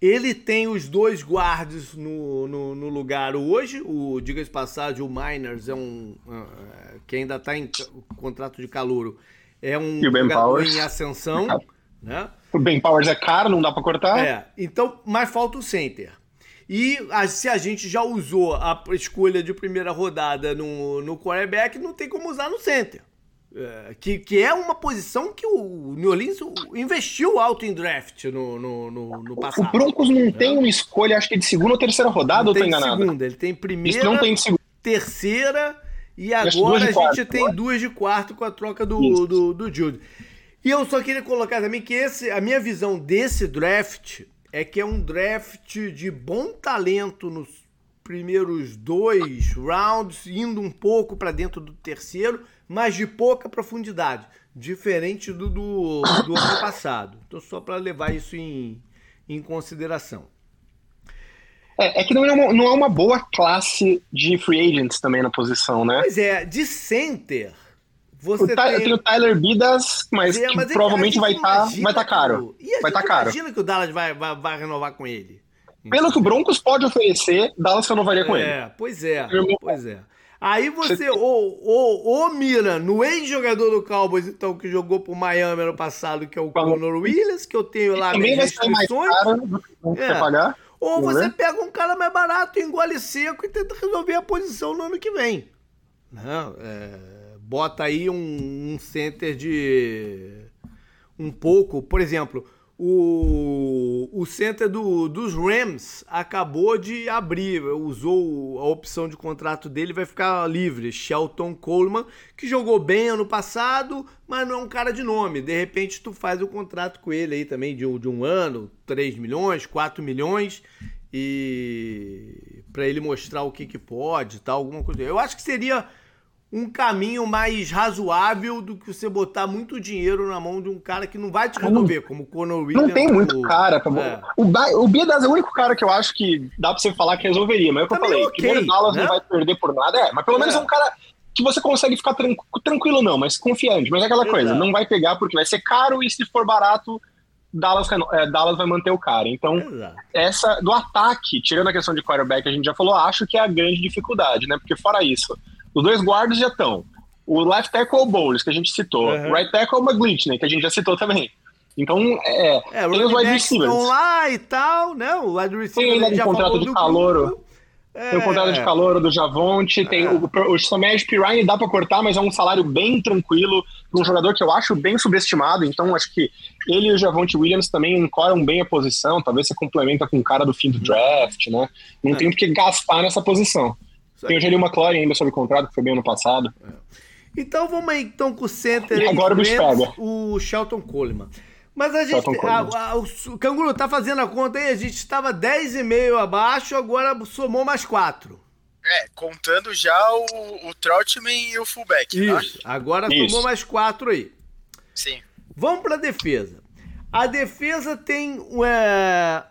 Ele tem os dois guardas no, no, no, lugar hoje. O, diga-se passagem, o Miners é um. Uh, que ainda está em contrato de calouro. É um jogador em ascensão. Né? O Ben Powers é caro, não dá para cortar. É, então, mas falta o center. E a, se a gente já usou a escolha de primeira rodada no, no quarterback, não tem como usar no center. É, que, que é uma posição que o New Orleans investiu alto em draft no, no, no, no passado. O Broncos não né? tem uma escolha, acho que de segunda ou terceira rodada, não ou tô enganado? segunda, ele tem primeira, não tem terceira e agora a gente tem duas de quarto com a troca do, do, do Jude. E eu só queria colocar também que esse, a minha visão desse draft é que é um draft de bom talento nos primeiros dois rounds, indo um pouco para dentro do terceiro, mas de pouca profundidade, diferente do, do, do ano passado. Então, só para levar isso em, em consideração. É, é que não é, uma, não é uma boa classe de free agents também na posição, né? Pois é, de center. Você o tem... tem o Tyler Bidas, mas, é, mas provavelmente vai estar tá, vai tá caro. vai estar tá caro. Imagina que o Dallas vai, vai, vai renovar com ele. Pelo que o Broncos pode oferecer, Dallas renovaria com é, ele. Pois é. Pois é. Aí você, ô, ô, ô Mira, no ex-jogador do Cowboys, então, que jogou pro Miami ano passado, que é o Conor Williams, que eu tenho lá minhas restrições. É. Pagar, ou você ver. pega um cara mais barato, engole seco e tenta resolver a posição no ano que vem. Não, é, bota aí um, um center de um pouco, por exemplo, o, o center do, dos Rams acabou de abrir, usou a opção de contrato dele, vai ficar livre. Shelton Coleman, que jogou bem ano passado, mas não é um cara de nome. De repente, tu faz o contrato com ele aí também de, de um ano, 3 milhões, 4 milhões, e para ele mostrar o que, que pode, tal, alguma coisa. Eu acho que seria um caminho mais razoável do que você botar muito dinheiro na mão de um cara que não vai te resolver, como o Conor Williams. Não tem muito o... cara. Pra... É. O, o Biedas é o único cara que eu acho que dá pra você falar que resolveria, mas é o que eu falei. Okay, Primeiro, Dallas né? não vai perder por nada, é, mas pelo menos é, é um cara que você consegue ficar tranquilo, tranquilo não, mas confiante. Mas é aquela Exato. coisa, não vai pegar porque vai ser caro e se for barato, Dallas, é, Dallas vai manter o cara. Então, Exato. essa do ataque, tirando a questão de quarterback, a gente já falou, acho que é a grande dificuldade, né? Porque fora isso, os dois guardas já estão. O left tackle é o Bowles, que a gente citou. Uhum. O right tackle é o McGlinchey, que a gente já citou também. Então, é, é tem os wide receivers. estão lá e tal, né? O wide receiver tem ele já contrato de calor. É... Tem o contrato de calor do Javonte, tem é. o, o Samej Pirine dá para cortar, mas é um salário bem tranquilo para um jogador que eu acho bem subestimado, então acho que ele e o Javonte Williams também encoram bem a posição, talvez você complementa com o cara do fim do draft, né? Não é. tem porque gastar nessa posição. Tem o Jalil McLaurin ainda sob contrato, que foi bem ano passado. É. Então vamos aí então com o center e agora o pega. O Shelton Coleman. Mas a gente. A, a, o Canguru tá fazendo a conta aí, a gente estava 10,5 abaixo, agora somou mais 4. É, contando já o, o Troutman e o fullback. Tá? Isso, tá? agora Isso. somou mais 4 aí. Sim. Vamos pra defesa. A defesa tem é,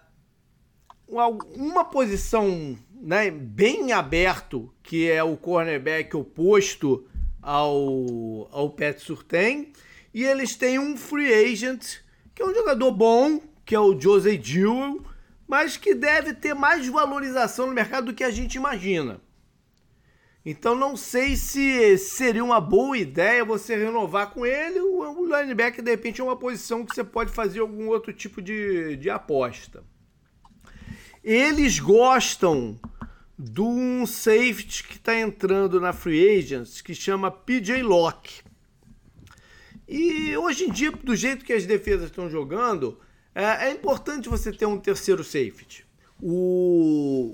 uma posição né, bem aberto, que é o cornerback oposto ao, ao Pet Surtain. E eles têm um free agent que é um jogador bom, que é o Jose Jewell, mas que deve ter mais valorização no mercado do que a gente imagina. Então não sei se seria uma boa ideia você renovar com ele. O linebacker, de repente, é uma posição que você pode fazer algum outro tipo de, de aposta. Eles gostam de um safety que está entrando na Free Agents que chama PJ Locke. E hoje em dia, do jeito que as defesas estão jogando, é, é importante você ter um terceiro safety. O,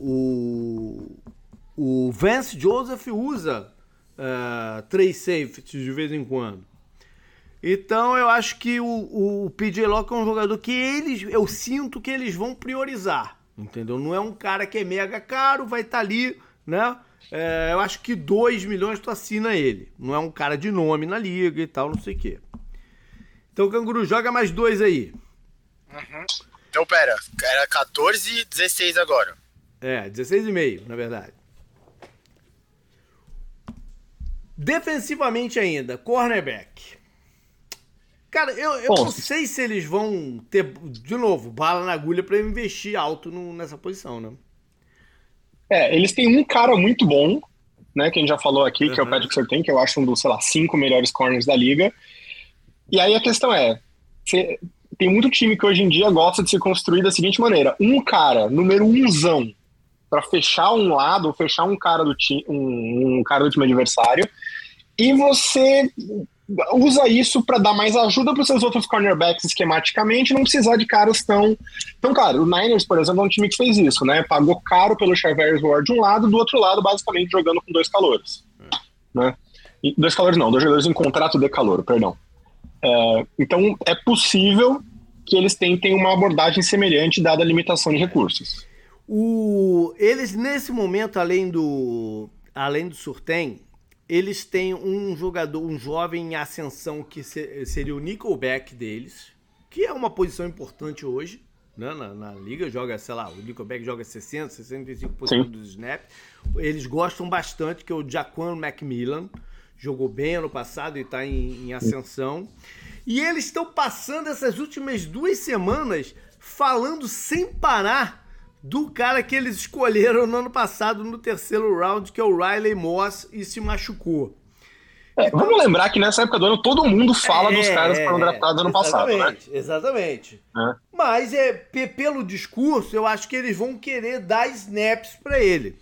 o, o Vance Joseph usa uh, três safeties de vez em quando. Então eu acho que o, o PJ Locke é um jogador que eles, eu sinto que eles vão priorizar, entendeu? Não é um cara que é mega caro, vai estar tá ali, né? É, eu acho que 2 milhões tu assina ele. Não é um cara de nome na liga e tal, não sei o quê. Então, Canguru, joga mais dois aí. Uhum. Então, pera, era 14 e 16 agora. É, 16,5, na verdade. Defensivamente ainda, cornerback. Cara, eu, eu não sei se eles vão ter, de novo, bala na agulha para investir alto no, nessa posição, né? É, eles têm um cara muito bom, né, que a gente já falou aqui, uhum. que é o Patrick Surtain, que eu acho um dos, sei lá, cinco melhores corners da liga. E aí a questão é, você, tem muito time que hoje em dia gosta de se construir da seguinte maneira: um cara, número umzão, para fechar um lado, ou fechar um cara do time, um, um cara do time adversário, e você usa isso para dar mais ajuda para os seus outros cornerbacks esquematicamente, não precisar de caras tão tão caro. O Niners, por exemplo, é um time que fez isso, né? Pagou caro pelo Charverius Ward de um lado, do outro lado, basicamente jogando com dois calores, né? E, dois calores não, dois jogadores em contrato de calor, perdão. É, então, é possível que eles tentem uma abordagem semelhante, dada a limitação de recursos. O, eles, nesse momento, além do, além do Surtem, eles têm um jogador, um jovem em ascensão que seria o Nickelback deles, que é uma posição importante hoje. Né? Na, na, liga joga, sei lá, o Nickelback joga 60, 65% Sim. dos snaps. Eles gostam bastante, que é o Jaquan Macmillan jogou bem ano passado e está em, em ascensão. E eles estão passando essas últimas duas semanas falando sem parar do cara que eles escolheram no ano passado no terceiro round, que é o Riley Moss, e se machucou. É, então, vamos lembrar que nessa época do ano todo mundo fala é, dos caras que foram draftados ano passado, né? Exatamente. É. Mas é, pelo discurso, eu acho que eles vão querer dar snaps para ele.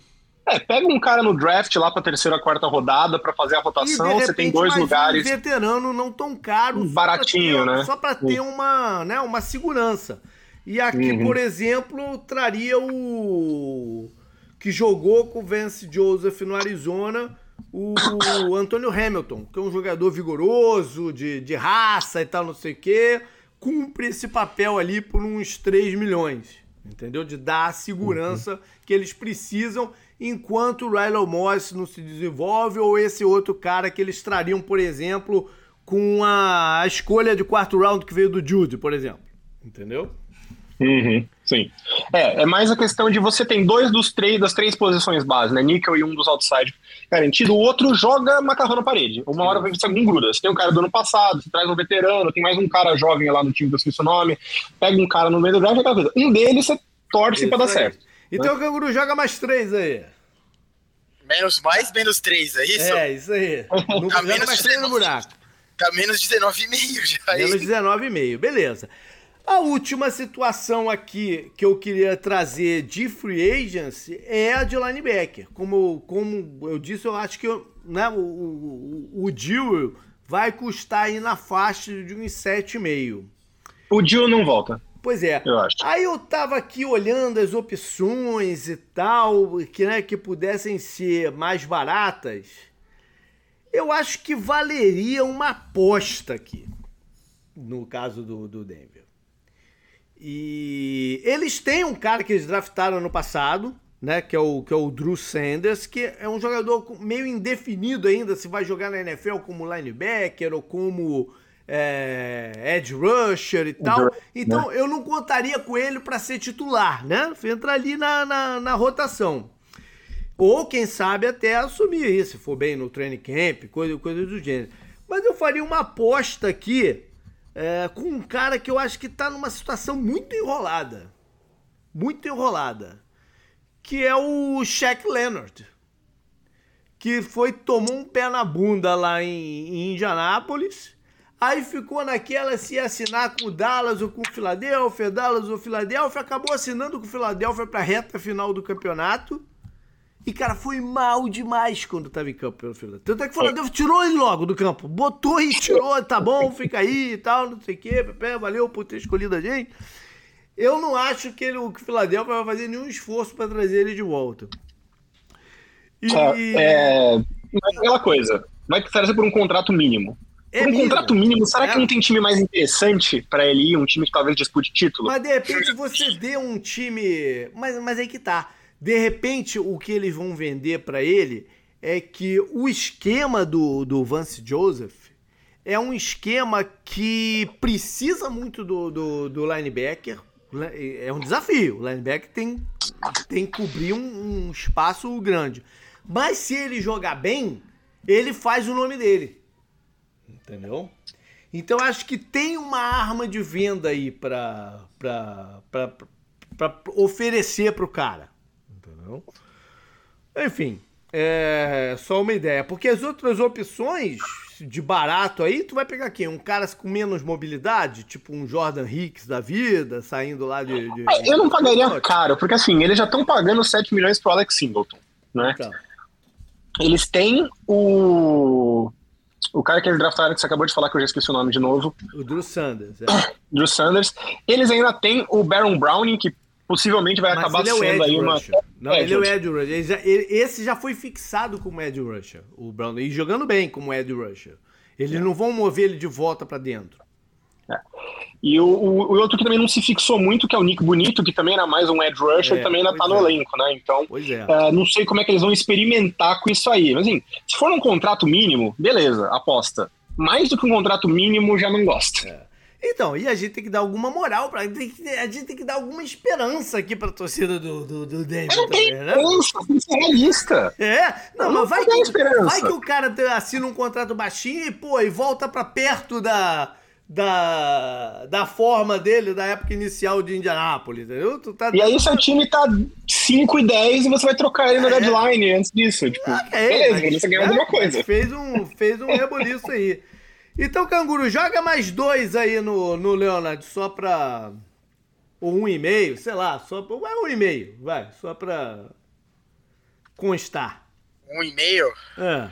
É, pega um cara no draft lá pra terceira, quarta rodada para fazer a rotação, você tem dois lugares. Um veterano não tão caro. Baratinho, ter, né? Só para ter uma, né, uma segurança. E aqui, uhum. por exemplo, traria o. que jogou com o Vance Joseph no Arizona, o Antônio Hamilton, que é um jogador vigoroso, de, de raça e tal, não sei o quê. Cumpre esse papel ali por uns 3 milhões. Entendeu? De dar a segurança uhum. que eles precisam enquanto o Rylon Moss não se desenvolve, ou esse outro cara que eles trariam, por exemplo, com a escolha de quarto round que veio do Jude, por exemplo. Entendeu? Uhum, sim. É, é mais a questão de você tem dois dos três das três posições base, né? Nickel e um dos outside garantido. O outro joga macarrão na parede. Uma hora vai ser algum gruda. Você tem um cara do ano passado, você traz um veterano, tem mais um cara jovem lá no time que eu esqueci o nome, pega um cara no meio do draft, aquela coisa. Um deles você torce para dar certo. Então né? o canguru joga mais três aí. Menos mais, menos três, é isso? É, isso aí. Tá menos mais três no buraco. Tá menos 19,5 já. Menos 19,5, beleza. A última situação aqui que eu queria trazer de free agency é a de linebacker. Como, como eu disse, eu acho que eu, né, o, o, o Dewey vai custar aí na faixa de uns 7,5. O Dewey não volta. Pois é. Eu. Aí eu tava aqui olhando as opções e tal, que, né, que pudessem ser mais baratas. Eu acho que valeria uma aposta aqui, no caso do, do Denver. E eles têm um cara que eles draftaram no passado, né, que é o que é o Drew Sanders, que é um jogador meio indefinido ainda se vai jogar na NFL como linebacker ou como é, edge rusher e tal. Então eu não contaria com ele para ser titular, né? Entra ali na, na, na, rotação. Ou quem sabe até assumir isso, se for bem no training camp, coisa, coisa do gênero. Mas eu faria uma aposta aqui é, com um cara que eu acho que tá numa situação muito enrolada. Muito enrolada. Que é o Shaq Leonard. Que foi, tomou um pé na bunda lá em, em Indianápolis Aí ficou naquela se assinar com o Dallas ou com o Philadelphia, Dallas ou Philadelphia, acabou assinando com o Philadelphia pra reta final do campeonato. E, cara, foi mal demais quando tava em campo pelo Philadelphia. Tanto é que o Philadelphia tirou ele logo do campo. Botou e tirou, tá bom, fica aí e tal, não sei o quê. Valeu por ter escolhido a gente. Eu não acho que ele, o Philadelphia vai fazer nenhum esforço para trazer ele de volta. E... É, é, aquela coisa, vai trazer por um contrato mínimo. É um mínimo. contrato mínimo, será é. que não tem time mais interessante para ele ir? Um time que talvez dispute título? Mas de repente você dê um time. Mas, mas aí que tá. De repente, o que eles vão vender para ele é que o esquema do, do Vance Joseph é um esquema que precisa muito do, do, do linebacker. É um desafio. O linebacker tem, tem que cobrir um, um espaço grande. Mas se ele jogar bem, ele faz o nome dele. Entendeu? Então acho que tem uma arma de venda aí pra oferecer pro cara. Entendeu? Enfim, é só uma ideia. Porque as outras opções de barato aí, tu vai pegar quem? Um cara com menos mobilidade? Tipo um Jordan Hicks da vida, saindo lá de. de... É, eu não pagaria caro, porque assim, eles já estão pagando 7 milhões pro Alex Singleton, né? Então. Eles têm o o cara que eles draftaram, que você acabou de falar, que eu já esqueci o nome de novo. O Drew Sanders. É. Drew Sanders. Eles ainda têm o Baron Browning, que possivelmente vai Mas acabar ele é sendo aí uma. Não, ele é o Ed Rusher. esse já foi fixado como Ed Rusher, o Browning. E jogando bem como Ed Rusher. Eles é. não vão mover ele de volta para dentro. É. E o, o, o, outro que também não se fixou muito, que é o Nick Bonito, que também era mais um Ed Rusher, é, também ainda tá no é. elenco, né? Então, uh, não sei como é que eles vão experimentar com isso aí. Mas assim, se for um contrato mínimo, beleza, aposta. Mais do que um contrato mínimo, já não gosta. Então, e a gente tem que dar alguma moral para a gente tem que dar alguma esperança aqui para a torcida do, do, do Denver. Não tem né? esperança, realista. É, não, mas vai que, vai que o cara assina um contrato baixinho e, pô, e volta para perto da, da, da forma dele da época inicial de Indianápolis, entendeu? Tá... E aí seu time tá 5 e 10 e você vai trocar ele no é. deadline antes disso. Tipo, é, beleza, você ganhou é, alguma coisa. Fez um, fez um reboliço aí. Então, Canguru, joga mais dois aí no, no Leonard, só pra. Ou um e meio, sei lá, só pra. Vai um e meio, vai, só pra constar. Um e meio? É.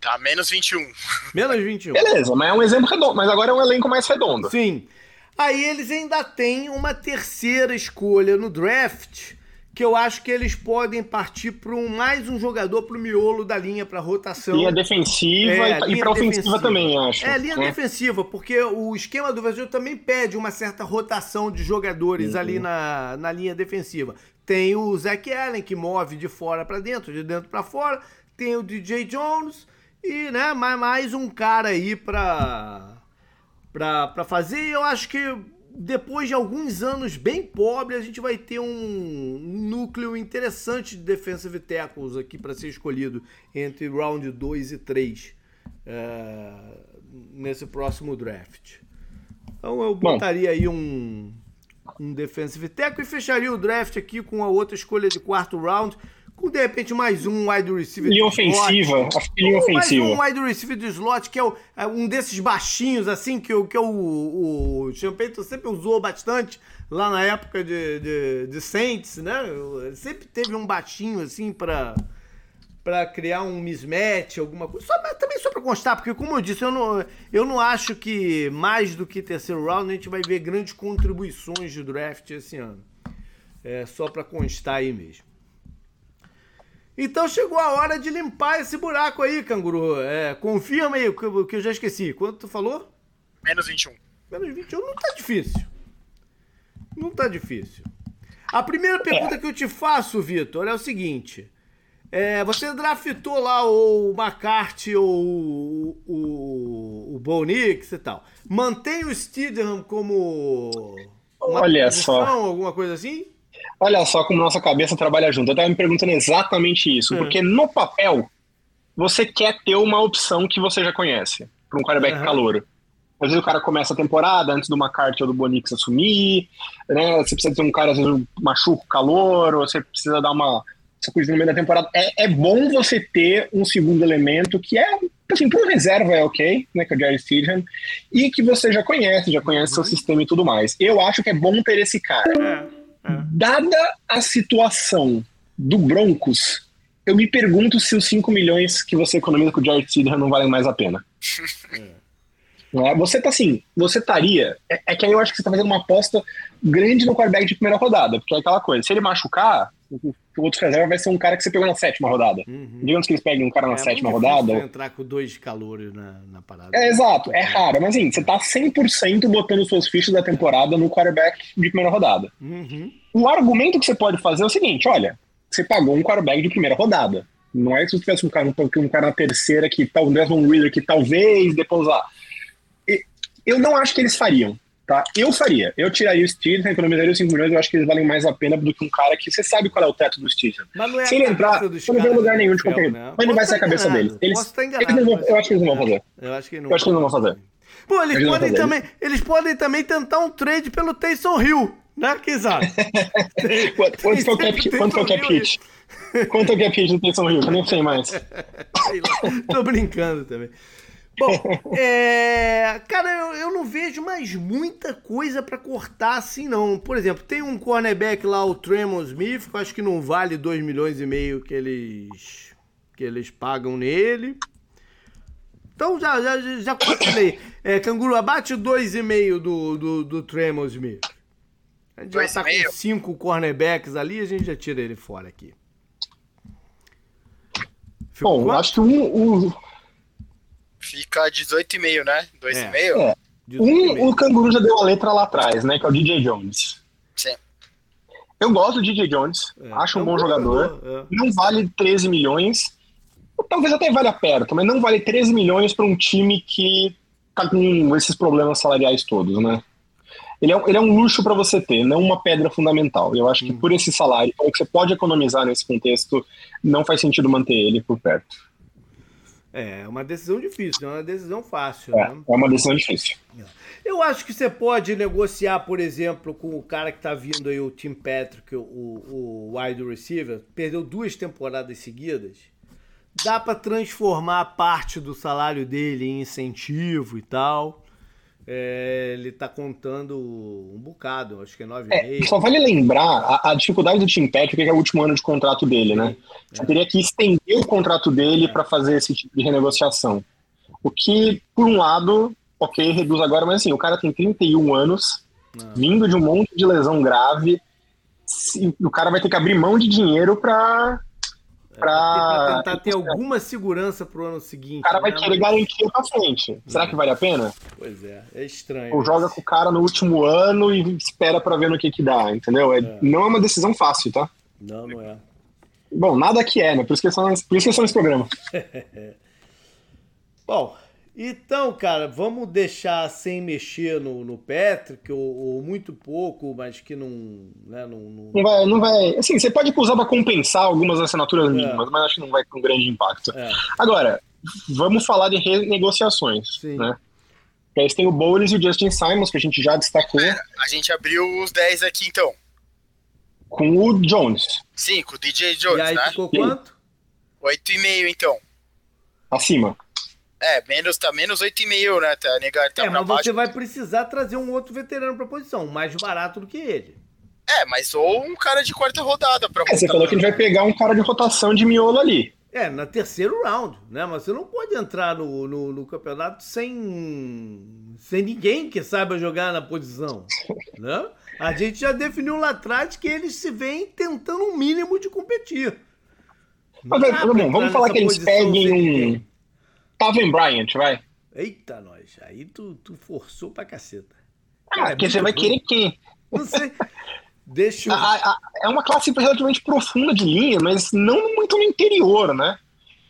Tá, menos 21. Menos 21. Beleza, mas é um exemplo redondo. Mas agora é um elenco mais redondo. Sim. Aí eles ainda têm uma terceira escolha no draft, que eu acho que eles podem partir para um, mais um jogador para o miolo da linha, para rotação. Linha defensiva é, e, para ofensiva também, acho. É, linha né? defensiva, porque o esquema do Brasil também pede uma certa rotação de jogadores uhum. ali na, na linha defensiva. Tem o Zach Allen, que move de fora para dentro, de dentro para fora. Tem o DJ Jones e, né, mais, mais um cara aí pra fazer. E eu acho que depois de alguns anos bem pobres, a gente vai ter um, núcleo interessante de defensive tackles aqui para ser escolhido entre round 2 e 3 é, nesse próximo draft. Então eu botaria aí um, um defensive tackle e fecharia o draft aqui com a outra escolha de quarto round com de repente mais um wide receiver. Linha ofensiva, acho que linha ofensiva. Mais um wide receiver do slot, que é, o, é um desses baixinhos, assim, que, o- que o, o Sean Payton sempre usou bastante lá na época de, de, de Saints, né? Sempre teve um baixinho, assim, pra, pra criar um mismatch, alguma coisa. Só, mas também só pra constar, porque como eu disse, eu não, eu não acho que mais do que terceiro round a gente vai ver grandes contribuições de draft esse ano. É só pra constar aí mesmo. Então chegou a hora de limpar esse buraco aí, canguru. É, confirma aí, que eu, que eu já esqueci. Quanto tu falou? Menos 21. Menos 21 não tá difícil. Não tá difícil. A primeira pergunta que eu te faço, Vitor, é o seguinte. É, você draftou lá o McCarthy ou o, o, o Bo Nix e tal. Mantém o Stidham como uma Olha posição, só. alguma coisa assim? Olha só como nossa cabeça trabalha junto. Eu tava me perguntando exatamente isso. É. Porque no papel, você quer ter uma opção que você já conhece para um quarterback Aham. calouro. Às vezes o cara começa a temporada antes do McCarthy ou do Bonix assumir, né? Você precisa ter um cara, às vezes, machuca o calor, ou você precisa dar uma sacudida no meio da temporada. É, é bom você ter um segundo elemento que é, assim, por reserva é ok, né? Que é o Jerry Stidham, e que você já conhece, já conhece seu sistema e tudo mais. Eu acho que é bom ter esse cara. É. Dada a situação do Broncos, eu me pergunto se os 5 milhões que você economiza com o Jared Stidham não valem mais a pena. É? Você tá assim, você estaria. É, é que aí eu acho que você tá fazendo uma aposta grande no quarterback de primeira rodada, porque é aquela coisa, se ele machucar, o outro reserva vai ser um cara que você pegou na sétima rodada. Uhum. Digamos que eles peguem um cara na É sétima rodada. entrar com dois calores na, na parada. É, exato, é raro, mas assim, você tá 100% botando suas fichas da temporada no quarterback de primeira rodada. Uhum. O argumento que você pode fazer é o seguinte: olha, você pagou um quarterback de primeira rodada. Não é que você tivesse um cara, um cara na terceira que talvez um Reader que talvez depois lá. Eu não acho que eles fariam. Tá? Eu faria. Eu tiraria o Steelers, economizaria os 5 milhões, eu acho que eles valem mais a pena do que um cara que você sabe qual é o teto do Steelers. Mas não é Se ele entrar, dos não caras lugar nenhum de qualquer né? Mas não vai ser a tá cabeça enganado, deles. Eles, eles enganado. não vão- eu acho que eles não vão fazer. Eu acho que não. Eu acho que eles não vão fazer. Pô, eles Eles não podem, também, eles podem também tentar um trade pelo Taysom Hill, né, Kizar? Quanto quanto foi o cap, quanto foi o cap hit? Quanto é o cap hit do Taysom Hill? Eu nem sei mais. Sei lá, tô brincando também. Bom, é, cara, eu, eu não vejo mais muita coisa pra cortar assim, não. Por exemplo, tem um cornerback lá, o Tremon Smith, que eu acho que não vale 2 milhões e meio que eles, que eles pagam nele. Então já, já, já, falei. É, Canguru, abate 2,5 do, do, do Tremon Smith. A gente já tá com 2,5? cinco cornerbacks ali, a gente já tira ele fora aqui. Ficou Bom, quanto? acho que um, um, Fica 18,5, né? 2,5? É. Um, o Canguru já deu a letra lá atrás, né? Que é o DJ Jones. Sim. Eu gosto do DJ Jones, É, acho é um bom jogador. é. Não vale 13 milhões. Talvez até valha perto, mas não vale 13 milhões para um time que tá com esses problemas salariais todos, né? Ele é, um- ele é um luxo para você ter, não uma pedra fundamental. Eu acho que por esse salário, que você pode economizar nesse contexto, não faz sentido manter ele por perto. É, é uma decisão difícil, não é uma decisão fácil, É, né? é uma decisão difícil. Eu acho que você pode negociar, por exemplo, com o cara que tá vindo aí, o Tim Patrick, o, o wide receiver, perdeu duas temporadas seguidas. Dá pra transformar parte do salário dele em incentivo e tal. É, ele tá contando um bocado, acho que é 9,5. É, só vale lembrar a, a dificuldade do Tim Patrick, que é o último ano de contrato dele, né? Você teria que estender o contrato dele para fazer esse tipo de renegociação. O que, por um lado, ok, reduz agora, mas assim, o cara tem 31 anos, Não. vindo de um monte de lesão grave, se- o cara vai ter que abrir mão de dinheiro para Pra pra. tentar ter alguma segurança pro ano seguinte. O cara vai né? querer garantia pra frente. Será que vale a pena? Pois é, é estranho. Ou joga com o cara no último ano e espera pra ver no que que dá, entendeu? É- É. Não é uma decisão fácil, tá? Não, não é. Bom, nada que é, né? Por isso que são, por isso que são esse programa. Bom, então, cara, vamos deixar sem mexer no, no Patrick, ou, ou muito pouco, mas que não. Né, não, não- Não vai, não vai. Assim, você pode usar pra compensar algumas assinaturas mínimas, mas acho que não vai ter um grande impacto. É, Agora, vamos falar de renegociações, Sim. né? Porque aí você tem o Bowles e o Justin Simons, que a gente já destacou, A gente abriu os 10 aqui, então. com o Jones. Sim, com o DJ Jones, e aí né? ficou quanto? 8,5 então. Acima. É, menos, tá menos 8,5, né? Tá, negar, tá é, mas baixo. você vai precisar trazer um outro veterano pra posição, mais barato do que ele. É, mas ou um cara de quarta rodada pra É, você falou que a gente vai pegar um cara de rotação de miolo ali. É, na terceiro round, né? Mas você não pode entrar no, no, no campeonato sem, sem ninguém que saiba jogar na posição, né? A gente já definiu lá atrás que eles se veem tentando um mínimo de competir. Mas, é, tá bom, vamos falar que eles peguem um. Taven Bryant, vai. Eita, nós. Aí tu, tu forçou pra caceta. Ah, É, porque você vai querer quem? Não sei. Deixa eu... A- a- é uma classe relativamente profunda de linha, mas não muito no interior, né?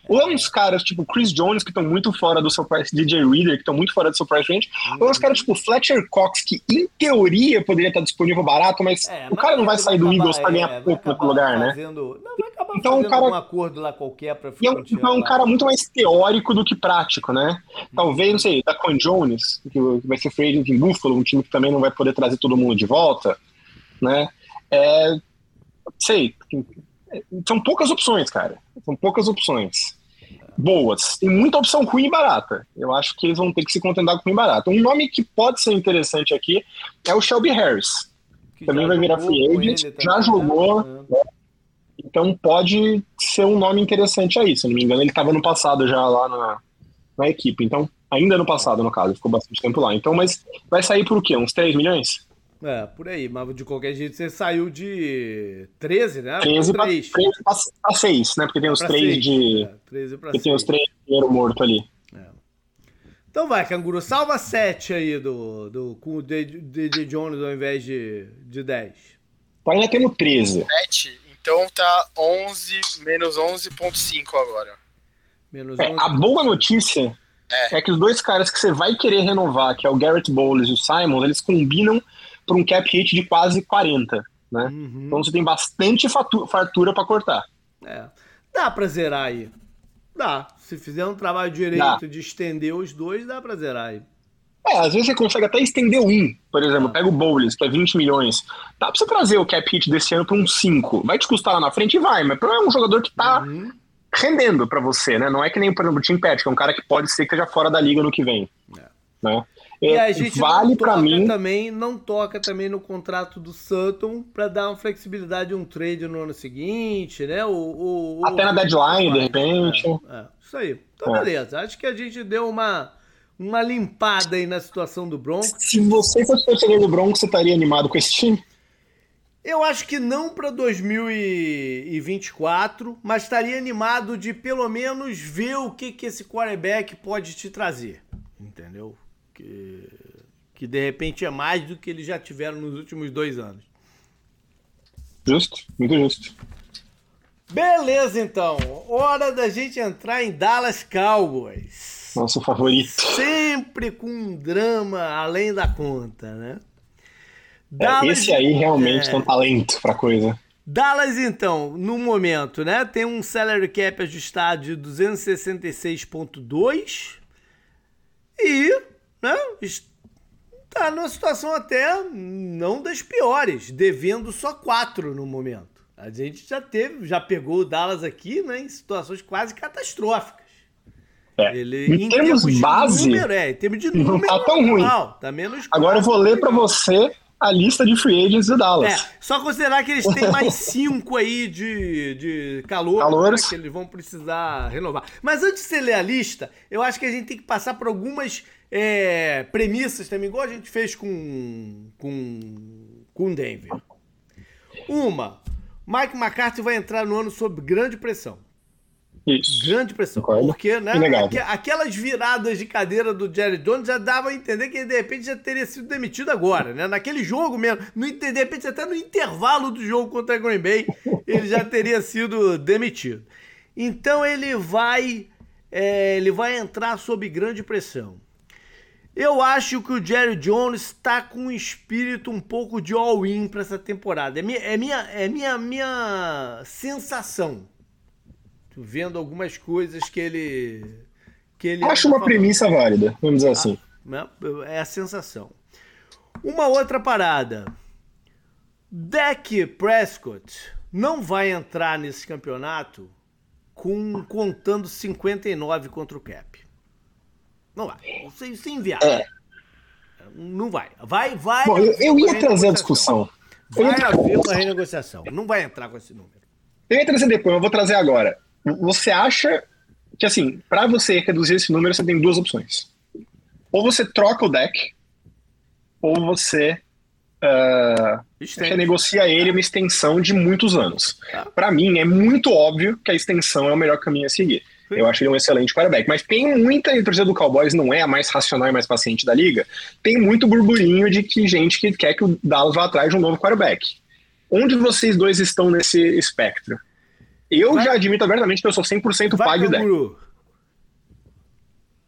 Ou é uns caras tipo Chris Jones, que estão muito fora do seu price, DJ Reader, que estão muito fora do seu price range, ou é uns caras tipo Fletcher Cox, que em teoria poderia estar disponível barato, mas É, o cara não vai sair do acabar- Eagles pra é, ganhar vai pouco no lugar, né? fazendo- Não, vai Então, o cara- algum acordo lá qualquer pra E é um, é um cara muito mais teórico do que prático, né? Talvez, não sei, Daquan Jones, que vai ser free agent em Buffalo, um time que também não vai poder trazer todo mundo de volta, né? É, sei, são poucas opções, cara. São poucas opções. Boas. Tem muita opção ruim e barata. Eu acho que eles vão ter que se contentar com ruim e barato. Um nome que pode ser interessante aqui é o Shelby Harris. Que também vai virar free agent, já jogou, né? Então pode ser um nome interessante aí. Se eu não me engano, ele estava no passado já lá na, na equipe. Então, ainda no passado, no caso, ficou bastante tempo lá. Então, mas vai sair por o quê? Uns 3 milhões? É, por aí. Mas de qualquer jeito você saiu de 13, né? 13 pra para 3. 6, né? Porque tem os Pra 3 seis. de. É, 13 pra Porque tem os 6. 3 de dinheiro morto ali. Então vai, Canguru, salva 7 aí do, do, com o DJ Jones ao invés de, de 10. Então ainda temos 13. 7, então tá 11, menos 11.5 agora. Menos É, 11. a boa notícia É. é. que os dois caras que você vai querer renovar, que é o Garrett Bowles e o Simons, eles combinam para um cap hit de quase 40. Né? Uhum. Então você tem bastante fartura para cortar. É. Dá pra zerar aí. Dá. Se fizer um trabalho direito Dá. de estender os dois, dá pra zerar aí. É, às vezes você consegue até estender um. Por exemplo, pega o Bowles, que é 20 milhões. Dá pra você trazer o cap hit desse ano pra um 5. Vai te custar lá na frente? Vai, mas é um jogador que tá Uhum. rendendo pra você, né? Não é que nem, por exemplo, o Tim Pet, que é um cara que pode ser que esteja fora da liga no que vem. É. Né? E É, a gente vale toca mim. também, não toca também no contrato do Sutton pra dar uma flexibilidade de um trade no ano seguinte, né? O, o- o- Até na deadline, de repente. É, é, isso aí. Então, É. beleza. Acho que a gente deu uma, uma limpada aí na situação do Broncos. Se você fosse torcedor do Broncos, você estaria animado com esse time? Eu acho que não para 2024, mas estaria animado de pelo menos ver o que, que esse quarterback pode te trazer. Entendeu? Que, que de repente é mais do que eles já tiveram nos últimos dois anos. Justo, muito justo. Beleza, então. Hora da gente entrar em Dallas Cowboys. Nosso favorito. Sempre com um drama além da conta, né? É, esse aí realmente é. tem um talento pra coisa. Dallas, então, no momento, né? Tem um salary cap ajustado de 266,2 e, né? Está numa situação até não das piores, devendo só 4 no momento. A gente já teve, já pegou o Dallas aqui, né? Em situações quase catastróficas. É. Ele, Em termos de base, número, é, em termos de não número, tá tão ruim. não, tá menos Agora eu vou ler pra legal. você a lista de free agents do Dallas. É, só considerar que eles têm mais cinco aí de, de calor, Calouros. né, que eles vão precisar renovar. Mas antes de você ler a lista, eu acho que a gente tem que passar por algumas é, premissas também, igual a gente fez com com com Denver. Uma, Mike McCarthy vai entrar no ano sob grande pressão. Isso. Grande pressão. Concordo. Porque, né? Aque- Aquelas viradas de cadeira do Jerry Jones já dava a entender que ele, de repente já teria sido demitido agora, né? Naquele jogo mesmo. No, de repente, até no intervalo do jogo contra a Green Bay, ele já teria sido demitido. Então ele vai. é, ele vai entrar sob grande pressão. Eu acho que o Jerry Jones está com um espírito um pouco de all-in para essa temporada. É minha, é minha, é minha, minha sensação. Tô vendo algumas coisas que ele. Que ele Acho uma falando, premissa válida, vamos dizer assim. né? É a sensação. Uma outra parada. Dak Prescott não vai entrar nesse campeonato com contando 59 contra o Cap. Não vai. Isso é inviável. É. Não vai. Vai, vai. Bom, eu, eu ia trazer a discussão. Vai ia... haver uma renegociação. Não vai entrar com esse número. Eu ia trazer depois, eu vou trazer agora. Você acha que, assim, para você reduzir esse número, você tem duas opções. Ou você troca o deck, ou você uh, renegocia ele uma extensão de muitos anos. Tá. Para mim, é muito óbvio que a extensão é o melhor caminho a seguir. Eu acho ele um excelente quarterback. Mas tem muita, a torcida do Cowboys não é a mais racional e mais paciente da liga. Tem muito burburinho de que gente que quer que o Dallas vá atrás de um novo quarterback. Onde vocês dois estão nesse espectro? Eu Vai. já admito abertamente que eu sou 100% Vai, do deck.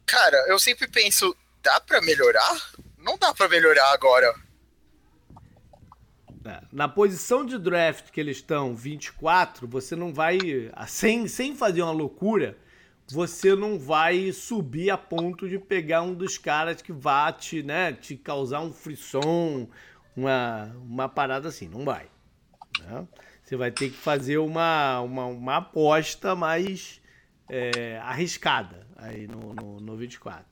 Cara, eu sempre penso, dá para melhorar? Não dá para melhorar agora. É, na posição de draft que eles estão, 24, você não vai. Sem, sem fazer uma loucura, você não vai subir a ponto de pegar um dos caras que vá te, né, te causar um frisson, uma, uma parada assim. Não vai. Né? Você vai ter que fazer uma, uma, uma aposta mais é, arriscada aí no, no, no 24.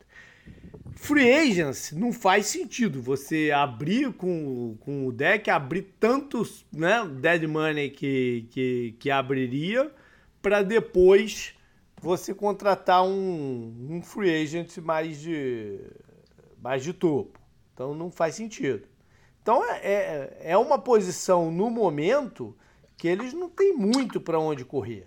Free agents não faz sentido você abrir com, com o deck, abrir tantos né, dead money que, que, que abriria, para depois você contratar um, um free agent mais de, mais de topo. Então não faz sentido. Então é, é, é uma posição no momento que eles não têm muito para onde correr.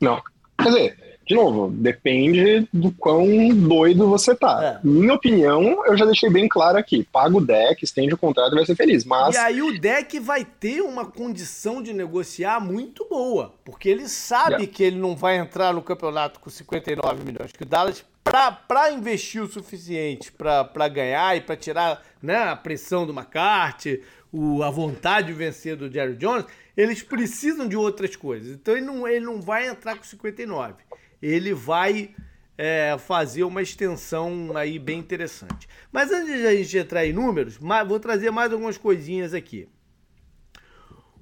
Não. Quer dizer, de novo, depende do quão doido você tá. É. Minha opinião, eu já deixei bem claro aqui. Paga o deck, estende o contrato e vai ser feliz. Mas... E aí o deck vai ter uma condição de negociar muito boa. Porque ele sabe yeah. que ele não vai entrar no campeonato com 59 milhões. Que o Dallas, para investir o suficiente para ganhar e para tirar né, a pressão do McCarthy, o, a vontade de vencer do Jerry Jones, eles precisam de outras coisas. Então ele não, ele não vai entrar com 59 ele vai é, fazer uma extensão aí bem interessante. Mas antes de a gente entrar em números, vou trazer mais algumas coisinhas aqui.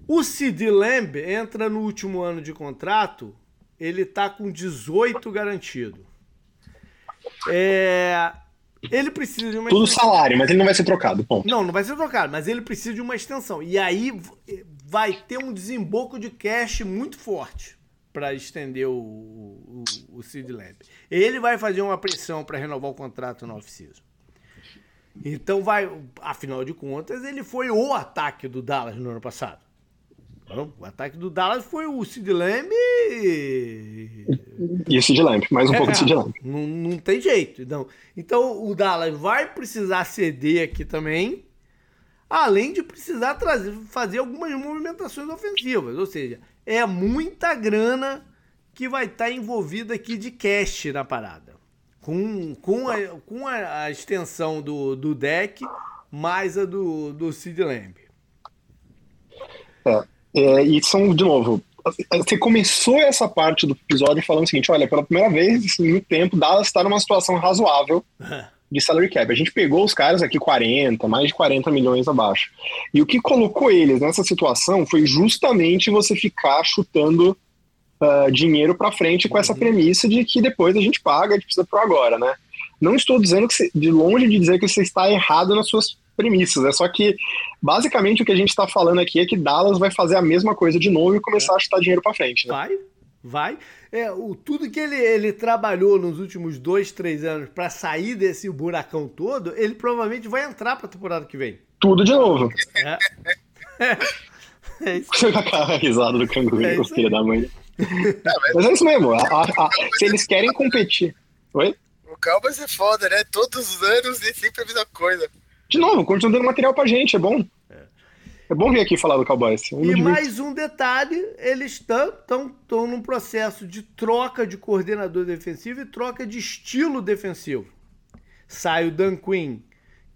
O Sid Lamb entra no último ano de contrato, ele tá com 18 garantido. É, ele precisa de uma Tudo extensão. salário, mas ele não vai ser trocado, ponto. Não, não vai ser trocado, mas ele precisa de uma extensão. E aí vai ter um desemboco de cash muito forte para estender o, o, o Sid Lamb. Ele vai fazer uma pressão para renovar o contrato no off-season. Então vai, afinal de contas, ele foi o ataque do Dallas no ano passado. O ataque do Dallas foi o Sid Lamb e... e o Sid Lamb, mais um é, pouco de Sid Lamb. Não, não tem jeito. Então, então o Dallas vai precisar ceder aqui também, além de precisar trazer, fazer algumas movimentações ofensivas. Ou seja, é muita grana que vai estar tá envolvida aqui de cash na parada. Com, com, a, com a, a extensão do, do deck mais a do, do Sid Lamb. É, é, e são, de novo, você começou essa parte do episódio falando o seguinte: olha, pela primeira vez muito tempo, Dallas está numa situação razoável de salary cap. A gente pegou os caras aqui 40, mais de 40 milhões abaixo. E o que colocou eles nessa situação foi justamente você ficar chutando uh, dinheiro para frente com essa uhum. premissa de que depois a gente paga, a gente precisa por agora, né? Não estou dizendo que você, de longe de dizer que você está errado nas suas premissas, é só que basicamente o que a gente está falando aqui é que Dallas vai fazer a mesma coisa de novo e começar a chutar dinheiro para frente, né? Vai, vai. É, o, tudo que ele, ele trabalhou nos últimos dois, três anos para sair desse buracão todo, ele provavelmente vai entrar para a temporada que vem. Tudo de novo. É. é. é isso. a risada do canguru, é filho da mãe. mas é isso mesmo. A, a, a, se eles querem competir. Oi? O Cowboys é foda, né? Todos os anos e sempre a mesma coisa. De novo, continuam dando material pra gente, é bom. É bom vir aqui falar do Cowboys. E mais um detalhe, eles estão num processo de troca de coordenador defensivo e troca de estilo defensivo. Sai o Dan Quinn,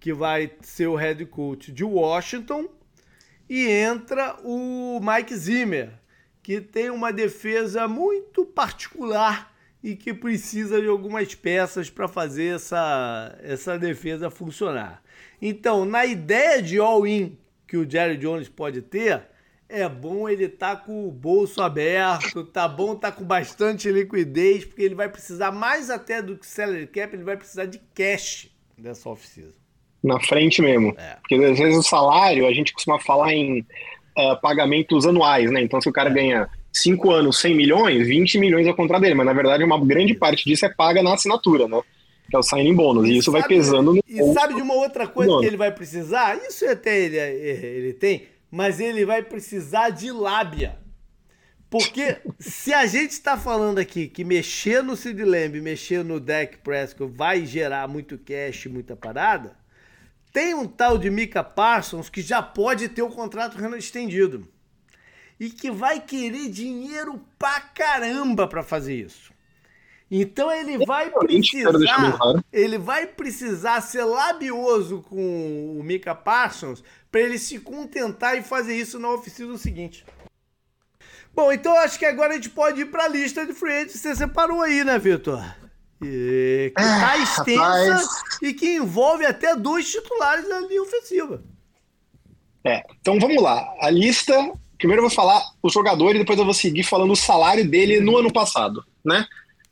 que vai ser o head coach de Washington, e entra o Mike Zimmer, que tem uma defesa muito particular e que precisa de algumas peças para fazer essa, essa defesa funcionar. Então, na ideia de all-in que o Jerry Jones pode ter é bom ele estar tá com o bolso aberto, tá bom tá com bastante liquidez, porque ele vai precisar mais até do que salary cap, ele vai precisar de cash dessa off-season. Na frente mesmo. É. Porque às vezes o salário, a gente costuma falar em uh, pagamentos anuais, né? Então se o cara é. ganha 5 anos, 100 milhões, 20 milhões é o contrato dele, mas na verdade uma grande parte disso é paga na assinatura, né? Que é o signing bônus, e, e isso sabe, vai pesando no. E sabe de uma outra coisa que ele vai precisar? Isso até ele, ele tem mas ele vai precisar de lábia. Porque se a gente está falando aqui que mexer no Sid Lamb, mexer no deck Prescott vai gerar muito cash, muita parada, tem um tal de Mika Parsons que já pode ter o contrato estendido. E que vai querer dinheiro pra caramba para fazer isso. Então ele vai precisar, ele vai precisar ser labioso com o Mika Parsons para ele se contentar e fazer isso na oficina seguinte. Bom, então acho que agora a gente pode ir para a lista de free agents. Você separou aí, né, Vitor? E, que tá ah, extensa e que envolve até dois titulares da linha ofensiva. É, então vamos lá. A lista, primeiro eu vou falar o jogador e depois eu vou seguir falando o salário dele no ano passado, né?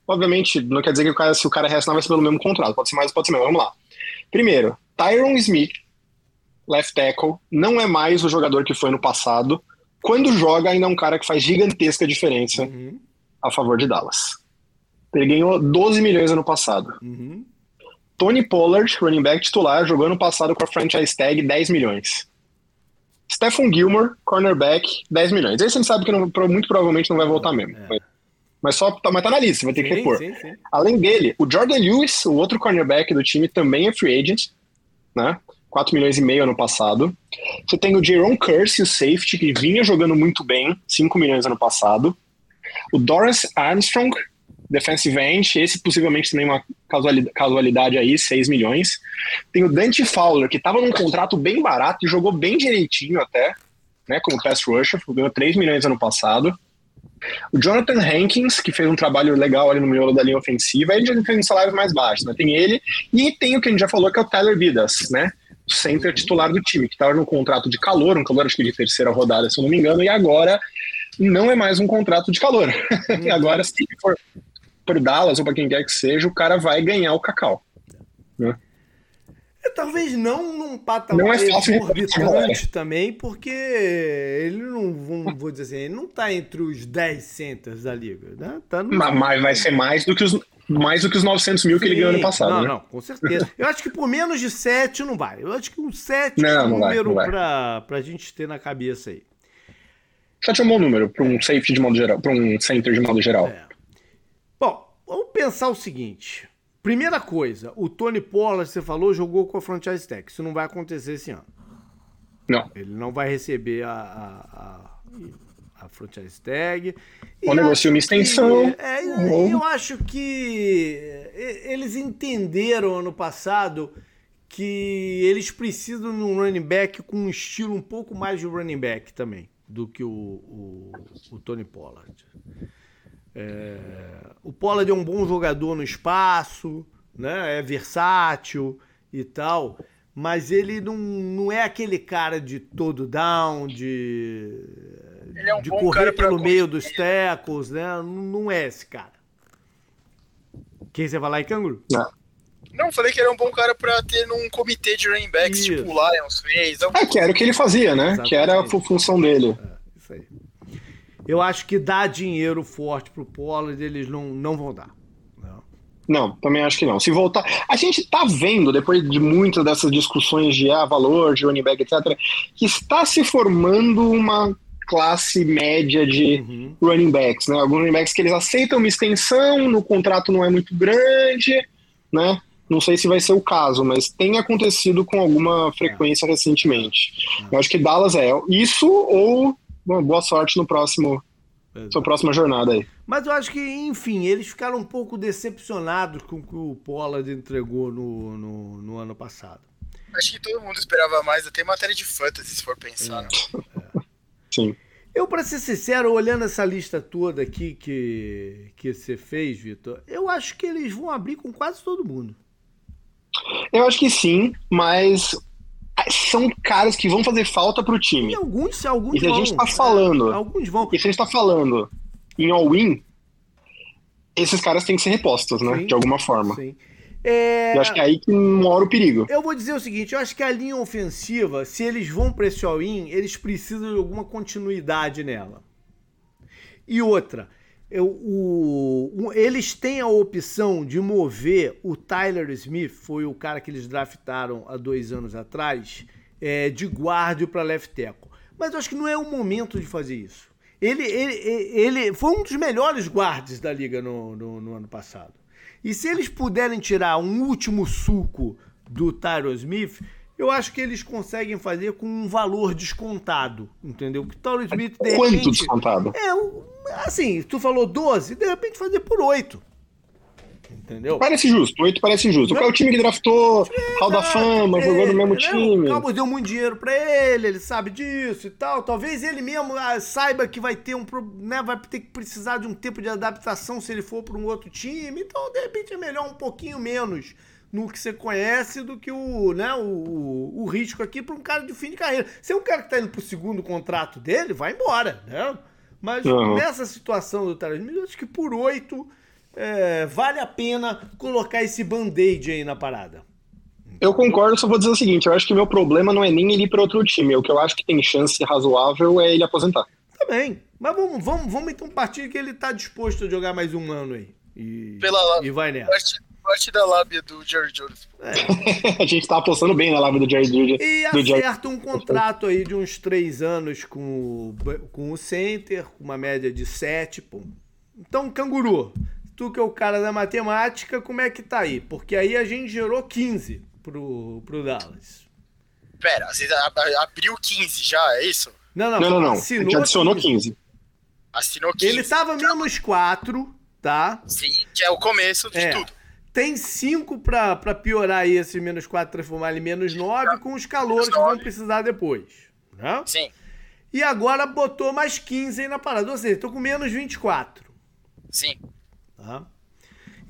Obviamente, não quer dizer que o cara, se o cara reassinar vai ser pelo mesmo contrato, pode ser mais, pode ser menos. Vamos lá. Primeiro, Tyron Smith left tackle, não é mais o jogador que foi no passado. Quando joga, ainda é um cara que faz gigantesca diferença uhum. a favor de Dallas. Ele ganhou 12 milhões ano passado. Uhum. Tony Pollard, running back titular, jogou ano passado com a franchise tag 10 milhões. Stephen Gilmore, cornerback, 10 milhões. Esse a gente sabe que não, muito provavelmente não vai voltar mesmo. É. Mas só tá, mas tá na lista, vai ter sim, que repor. Sim, sim. Além dele, o Jordan Lewis, o outro cornerback do time, também é free agent. Né? 4 milhões e meio ano passado. Você tem o Jaron Curse, o safety, que vinha jogando muito bem, 5 milhões ano passado. O Doris Armstrong, defensive end, esse possivelmente também uma casualidade aí, 6 milhões. Tem o Dante Fowler, que estava num contrato bem barato e jogou bem direitinho até, né, como pass rusher, ganhou 3 milhões ano passado. O Jonathan Hankins, que fez um trabalho legal ali no miolo da linha ofensiva, ele já fez um salário mais baixo, né? Tem ele, e tem o que a gente já falou, que é o Tyler Vidas, né? center titular do time, que estava num contrato de calor, um calor acho que de terceira rodada, se eu não me engano, e agora não é mais um contrato de calor. e agora, se for por Dallas ou para quem quer que seja, o cara vai ganhar o cacau. Né? É, talvez não num patamar não é exorbitante também, porque ele não, vou dizer assim, ele não está entre os 10 centers da liga. Né? Tá no... Mas vai ser mais do que os mais do que os 900 mil Sim. que ele ganhou ano passado. Não, né? não, com certeza. Eu acho que por menos de 7 não vai. Eu acho que um 7 não, é um número para a gente ter na cabeça aí. 7 é um bom número para um safety de modo geral, para um center de modo geral. É. Bom, vamos pensar o seguinte. Primeira coisa, o Tony Pollard, você falou, jogou com a franchise tag. Isso não vai acontecer esse ano. Não. Ele não vai receber a, a, a a franchise tag. Ou negocia uma extensão. Que, é, eu, eu acho que eles entenderam ano passado que eles precisam de um running back com um estilo um pouco mais de running back também do que o, o, o Tony Pollard. É, o Pollard é um bom jogador no espaço, né? é versátil e tal, mas ele não, não é aquele cara de todo down, de ele é um de bom correr cara pelo meio dos tecos, né? Não é esse cara. Quem você vai lá, Canguru? Não. Não, falei que era um bom cara pra ter num comitê de running backs, isso. tipo o Lions fez. É, que era o que ele fazia, né? Exatamente. Que era a função dele. É, isso aí. Eu acho que dar dinheiro forte pro Pollard, eles não, não vão dar. Não. não, também acho que não. Se voltar. A gente tá vendo, depois de muitas dessas discussões de ah, valor, de running back, etc., que está se formando uma classe média de uhum. running backs, né? Alguns running backs que eles aceitam uma extensão, no contrato não é muito grande, né? Não sei se vai ser o caso, mas tem acontecido com alguma frequência é. recentemente. É. Eu acho que Dallas é isso ou bom, boa sorte no próximo Exato. sua próxima jornada aí. Mas eu acho que, enfim, eles ficaram um pouco decepcionados com o que o Pollard entregou no, no, no ano passado. Acho que todo mundo esperava mais, até matéria de fantasy, se for pensar. É, é. Sim. Eu, para ser sincero, olhando essa lista toda aqui que, que você fez, Vitor, eu acho que eles vão abrir com quase todo mundo. Eu acho que sim, mas são caras que vão fazer falta pro time. E alguns, alguns e se vão. a gente tá falando. É, alguns vão. E se a gente tá falando em all-in, esses caras têm que ser repostos, né? Sim. De alguma forma. Sim. É, Eu acho que é aí que mora o perigo. Eu vou dizer o seguinte, eu acho que a linha ofensiva, se eles vão para esse all-in, eles precisam de alguma continuidade nela. E outra, eu, o, o- eles têm a opção de mover o Tyler Smith, foi o cara que eles draftaram há dois anos atrás, é, de guarda para left tackle. Mas eu acho que não é o momento de fazer isso. Ele, ele, ele foi um dos melhores guardas da liga no, no, no ano passado. E se eles puderem tirar um último suco do Tyron Smith, eu acho que eles conseguem fazer com um valor descontado, entendeu? Que o Tyron Smith, de Quanto repente... descontado? É, um- assim, tu falou 12, de repente fazer por 8. Entendeu? Parece justo, oito parece justo. Qual é o time que draftou Hall da Fama, É, jogou no mesmo né? time? O Cowboys deu muito dinheiro pra ele, ele sabe disso e tal. Talvez ele mesmo ah, saiba que vai ter um, né, vai ter que precisar de um tempo de adaptação se ele for para um outro time. Então, de repente é melhor um pouquinho menos no que você conhece do que o, né, o, o risco aqui para um cara de fim de carreira. Se é um cara que tá indo pro segundo contrato dele, vai embora, né? Mas Uhum. nessa situação do eu acho que por oito é, vale a pena colocar esse band-aid aí na parada. Eu concordo, só vou dizer o seguinte: eu acho que meu problema não é nem ele ir para outro time. O que eu acho que tem chance razoável é ele aposentar. Tá bem. Mas vamos, vamos, vamos então partir que ele tá disposto a jogar mais um ano aí. E, Pela- e vai nessa. Parte, parte da lábia do Jerry Jones. a gente tá apostando bem na live do Jared Judy. E do acerta um contrato aí de uns três anos com o, com o Center, com uma média de sete. Pô. Então, Canguru, tu que é o cara da matemática, como é que tá aí? Porque aí a gente gerou 15 pro, pro Dallas. Pera, abriu 15 já, é isso? Não, não, Não, não, não. A gente adicionou 15. 15. Assinou 15. Ele tava menos 4, tá? Sim, que é o começo de É. tudo. Tem 5 pra, pra piorar aí esse menos 4, transformar ele em menos 9 com os calores que vão precisar depois. Né? Sim, E agora botou mais 15 aí na parada. Ou seja, tô com menos 24. sim. Tá?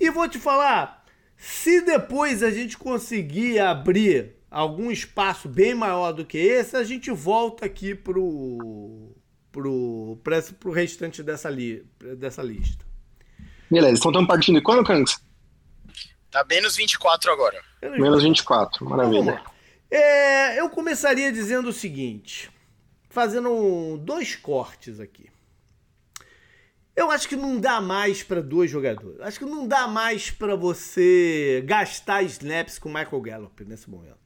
E vou te falar, se depois a gente conseguir abrir algum espaço bem maior do que esse, a gente volta aqui pro, pro, esse- pro restante dessa, li, dessa lista. Beleza, então estamos partindo de quando, Kanks? Tá menos 24 agora. Menos 24, Então, vamos maravilha. É, eu começaria dizendo o seguinte, fazendo dois cortes aqui. Eu acho que não dá mais para dois jogadores. Acho que não dá mais para você gastar snaps com o Michael Gallup nesse momento.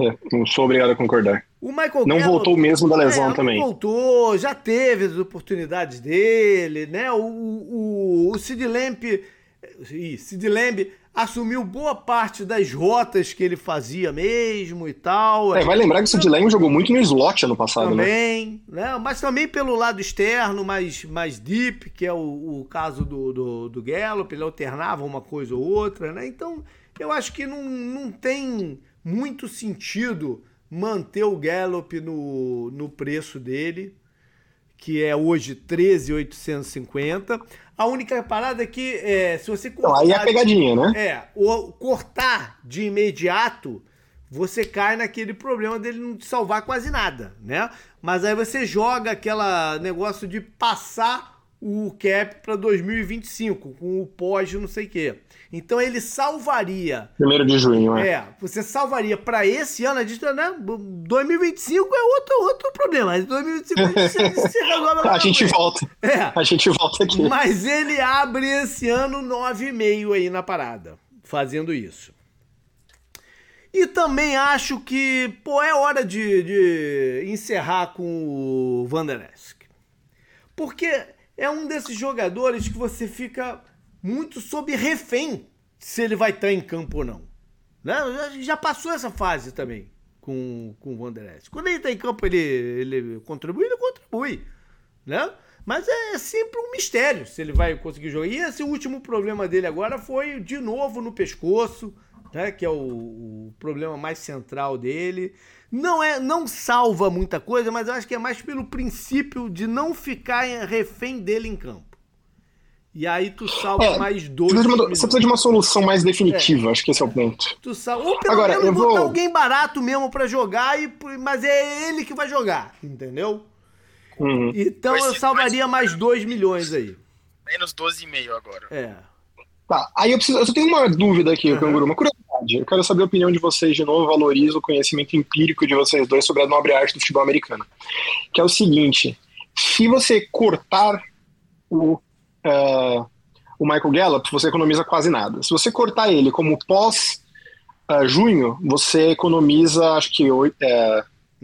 É, não sou obrigado a concordar. O Michael Não Gallup, voltou mesmo da lesão é, não também. voltou, já teve as oportunidades dele, né? O, o, o Sid Lamp, ih, Sid Lamb assumiu boa parte das rotas que ele fazia mesmo e tal. É, vai lembrar que o Sid Lamb jogou muito no slot ano passado, né? também, né? Mas também pelo lado externo, mais, mais deep, que é o, o caso do, do, do Gallup, ele alternava uma coisa ou outra, né? Então, eu acho que não, não tem muito sentido manter o Gallup no, no preço dele, que é hoje 13,850. A única parada é que é, se você Então, aí é a pegadinha, né? é, o cortar de imediato, você cai naquele problema dele não te salvar quase nada, né? Mas aí você joga aquela negócio de passar o cap para 2025 com o pós não sei o quê. Então ele salvaria Primeiro de junho, é. é, você salvaria para esse ano, a gente, né? 2025 é outro, outro problema. Mas 2025 a gente se, resolve. A gente volta. É, A gente volta aqui. mas ele abre esse ano 9,5 aí na parada, fazendo isso. E também acho que, pô, é hora de, de encerrar com o Van Der Esk. Porque é um desses jogadores que você fica muito sob refém se ele vai estar em campo ou não. Né? Já- passou essa fase também com, com o Van Der Esk. Quando ele está em campo, ele, ele contribui, ele contribui. Né? Mas é sempre um mistério se ele vai conseguir jogar. E esse último problema dele agora foi de novo no pescoço, né? Que é o, o problema mais central dele. Não é, não salva muita coisa, mas eu acho que é mais pelo princípio de não ficar refém dele em campo. E aí tu salva é, mais dois. Você precisa, uma, você precisa, de uma, solução mais definitiva, é. acho que esse é o ponto. Tu salva, ou pelo Agora, menos eu botar vou... alguém barato mesmo para jogar, e, mas é ele que vai jogar, entendeu? Uhum. Então eu salvaria mais 2 milhões aí. Menos 12,5 agora. É. Tá, aí eu, preciso, eu só tenho uma dúvida aqui, uhum. Canguru, uma curiosidade. Eu quero saber a opinião de vocês de novo, valorizo o conhecimento empírico de vocês dois sobre a nobre arte do futebol americano. Que é o seguinte: se você cortar o, uh, o Michael Gallup, você economiza quase nada. Se você cortar ele como pós uh, junho, você economiza acho que 8,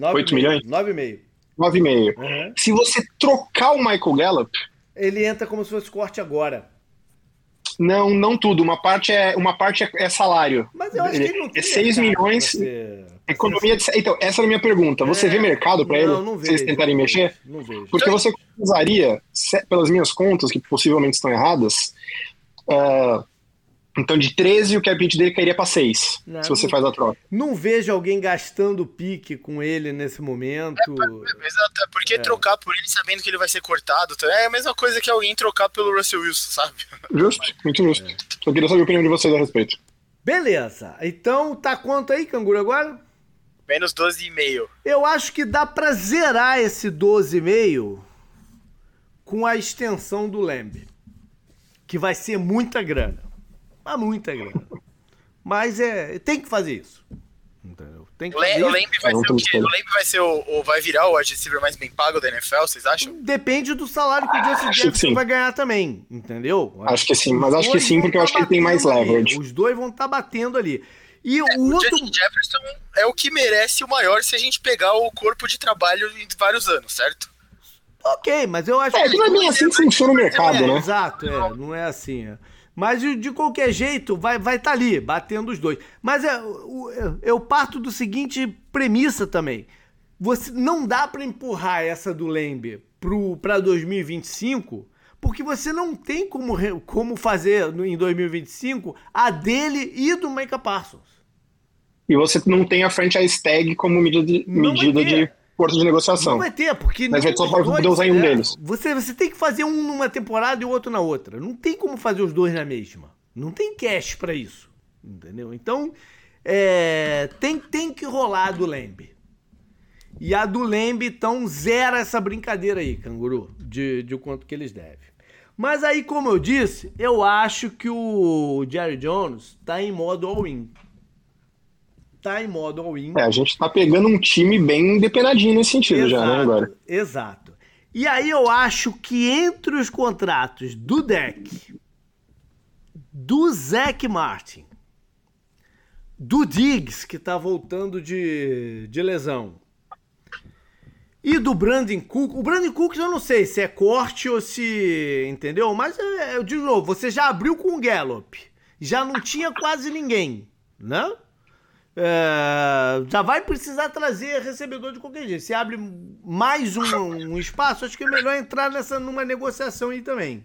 uh, 8 milhões? 9,5. 9,5. Uhum. Se você trocar o Michael Gallup. Ele entra como se fosse corte agora. Não, não tudo. Uma parte é, uma parte é, é salário. Mas eu acho que ele não tem É 6 milhões. Você... Economia de... Então, essa era a minha pergunta. Você é... vê mercado para ele? Não, vejo, vocês tentarem não mexer? Não vejo. Porque você usaria, pelas minhas contas, que possivelmente estão erradas, uh, então, de 13, o cap hit dele cairia para 6, não, se você faz a troca. Não vejo alguém gastando pique com ele nesse momento. É, exato, é porque é. trocar por ele sabendo que ele vai ser cortado é a mesma coisa que alguém trocar pelo Russell Wilson, sabe? Justo, muito justo. É. Só queria saber a opinião de vocês a respeito. Beleza. Então, tá quanto aí, Canguru, agora? Menos 12,5. Eu acho que dá para zerar esse 12,5 com a extensão do Lamb. Que vai ser muita grana. Mas muita grana. Mas é, tem que fazer isso. Entendeu? Tem que fazer o Lamb vai ser o quê? O Lamb vai ser o, o, vai virar o receiver mais bem pago da NFL, vocês acham? Depende do salário que o Justin Jefferson vai ganhar também, entendeu? Acho que sim, mas acho que sim, porque eu acho que ele tem mais leverage. Os dois vão estar tá batendo ali. E é, o, o outro... Justin Jefferson é o que merece o maior se a gente pegar o corpo de trabalho em vários anos, certo? Ok, mas eu acho é, que. não é bem assim que funciona o mercado, é, né? Exato, é, não é assim. É. Mas de qualquer jeito, vai estar vai tá ali, batendo os dois. Mas é, eu parto do seguinte premissa também. Você não dá para empurrar essa do Lembe para 2025, porque você não tem como, como fazer em 2025 a dele e do Micah Parsons. E você não tem a franchise tag como medida de, medida de força de negociação. Não vai ter, porque. Mas vai só poder usar em um deles. Você, você tem que fazer um numa temporada e o outro na outra. Não tem como fazer os dois na mesma. Não tem cash para isso. Entendeu? Então, é, tem, tem que rolar a do Lembe. E a do Lembe, então, zera essa brincadeira aí, canguru, de, de quanto que eles devem. Mas aí, como eu disse, eu acho que o Jerry Jones tá em modo all-in tá em modo all-in. É, a gente tá pegando um time bem depenadinho nesse sentido exato, já, né, agora? Exato. E aí eu acho que entre os contratos do deck, do Zac Martin, do Diggs, que tá voltando de, de lesão, e do Brandon Cook. O Brandon Cook eu não sei se é corte ou se. Entendeu? Mas é, de novo, você já abriu com o Gallup. Já não tinha quase ninguém, né? É, já vai precisar trazer recebedor de qualquer jeito. Se abre mais um, um, espaço, acho que é melhor entrar nessa numa negociação aí também.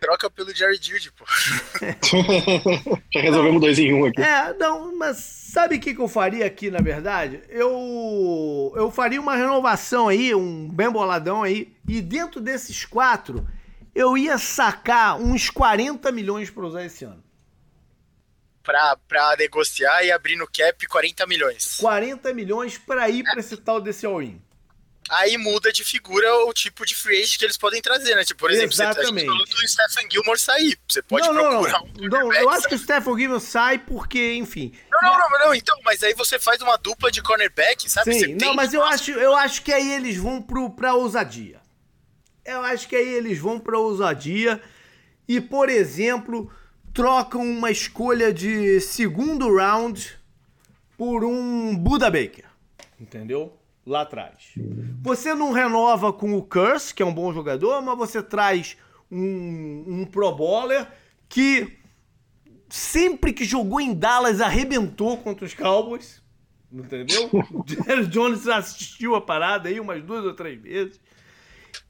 Troca pelo Jerry Judy, pô. Já resolvemos dois em um aqui. É, não, mas sabe o que, que eu faria aqui, na verdade? Eu, eu faria uma renovação aí, um bem boladão aí, e dentro desses quatro, eu ia sacar uns 40 milhões para usar esse ano para negociar e abrir no cap 40 milhões. 40 milhões para ir para esse tal desse all-in. Aí muda de figura o tipo de free agent que eles podem trazer, né? Tipo, por exemplo, Exatamente. você tá o Stephen Gilmore sair. Você pode não, procurar não, não. Um não, eu acho que o Stephen Gilmore sai porque, enfim. Não, não, não, não, então, mas aí você faz uma dupla de cornerback, sabe? Sim, não, mas eu acho, eu acho que aí eles vão pro, pra ousadia. Eu acho que aí eles vão pra ousadia. E, por exemplo, trocam uma escolha de segundo round por um Buda Baker. Entendeu? Lá atrás. Você não renova com o Curse, que é um bom jogador, mas você traz um, um Pro Bowler que sempre que jogou em Dallas arrebentou contra os Cowboys. Entendeu? O Jerry Jones assistiu a parada aí umas duas ou três vezes.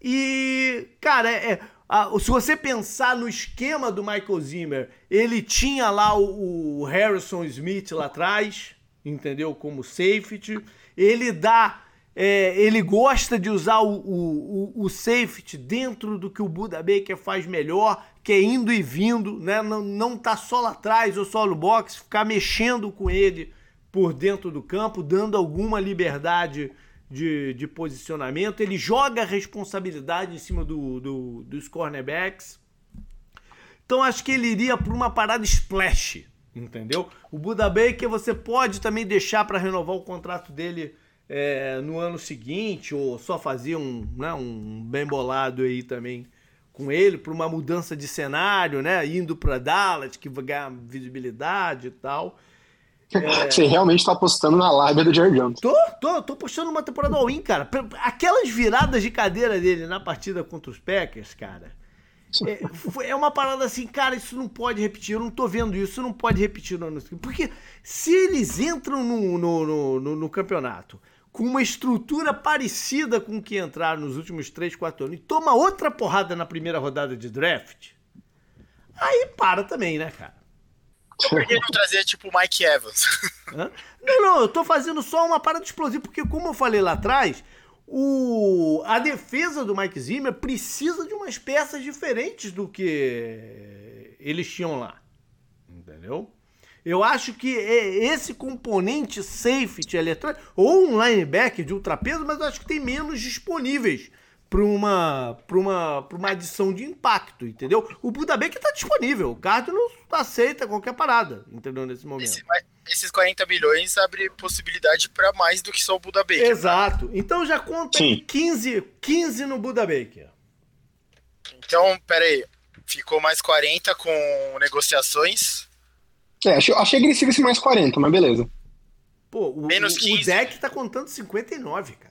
E, cara, é, ah, se você pensar no esquema do Michael Zimmer, ele tinha lá o, o Harrison Smith lá atrás, entendeu? Como safety. Ele dá É, ele gosta de usar o, o, o, safety dentro do que o Buda Baker faz melhor, que é indo e vindo, né? Não, não tá só lá atrás ou só no box, ficar mexendo com ele por dentro do campo, dando alguma liberdade de, de posicionamento. Ele joga a responsabilidade em cima do, do, dos cornerbacks. Então acho que ele iria para uma parada splash, entendeu? O Buda Baker você pode também deixar para renovar o contrato dele é, no ano seguinte, ou só fazer um, né, um bem bolado aí também com ele, para uma mudança de cenário, né? Indo para Dallas, que vai ganhar visibilidade e tal. É... Você realmente tá apostando na lábia do Jared Jones. Tô, tô, tô apostando numa temporada all-in, cara. Aquelas viradas de cadeira dele na partida contra os Packers, cara. É, é, uma parada assim, cara, isso não pode repetir, eu não tô vendo isso, isso não pode repetir no ano Porque se eles entram no, no, no, no, no campeonato com uma estrutura parecida com o que entraram nos últimos 3, 4 anos e toma outra porrada na primeira rodada de draft, aí para também, né, cara? Por que não trazer tipo o Mike Evans? Hã? Não, não, eu tô fazendo só uma parada explosiva, porque como eu falei lá atrás, o, a defesa do Mike Zimmer precisa de umas peças diferentes do que eles tinham lá. Entendeu? Eu acho que é esse componente safety eletrônico, ou um linebacker de ultrapeso, mas eu acho que tem menos disponíveis para uma, uma, uma adição de impacto, entendeu? O Buda Baker está disponível, o Cardinals aceita qualquer parada, entendeu? Nesse momento. Esse, esses 40 milhões abre possibilidade para mais do que só o Buda Baker. Exato. Né? Então já conta 15, 15 no Buda Baker. Então, peraí. Ficou mais 40 com negociações. É, achei, achei agressivo esse mais 40, mas beleza. Pô, o, Menos 15. o deck tá contando 59, cara.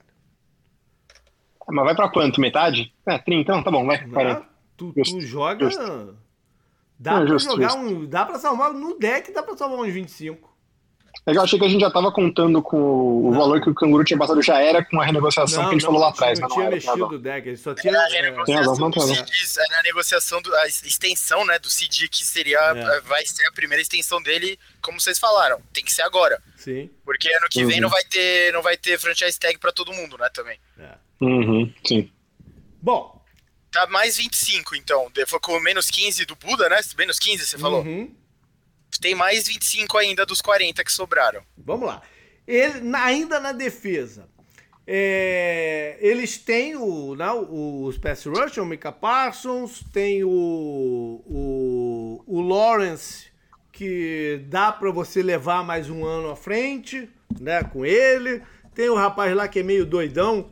Mas vai pra quanto? Metade? É, 30, então tá bom, vai. Não, tu, tu, joga. Justo. Dá Não, pra justo, jogar um. Dá pra salvar. No deck dá pra salvar uns 25. É que eu achei que a gente já tava contando com o não. valor que o canguru tinha passado, já era com a renegociação não, que a gente falou lá atrás. Não, não tinha era, mexido o deck, ele só tinha. Era a negociação do era a negociação, do, a extensão né, do CD, que seria. É. Vai ser a primeira extensão dele, como vocês falaram. Tem que ser agora. Sim. Porque ano que uhum. vem não vai ter, não vai ter franchise tag pra todo mundo, né? Também. É. Uhum, sim. Bom. Tá mais 25, então. Foi com menos 15 do Buda, né? Menos 15, você falou? Uhum. Tem mais 25 ainda dos 40 que sobraram. Vamos lá. Ele, ainda na defesa. É, eles têm o, não, né, os pass rush, o Mika Parsons, tem o, o, o Lawrence, que dá para você levar mais um ano à frente, né, com ele. Tem o rapaz lá que é meio doidão,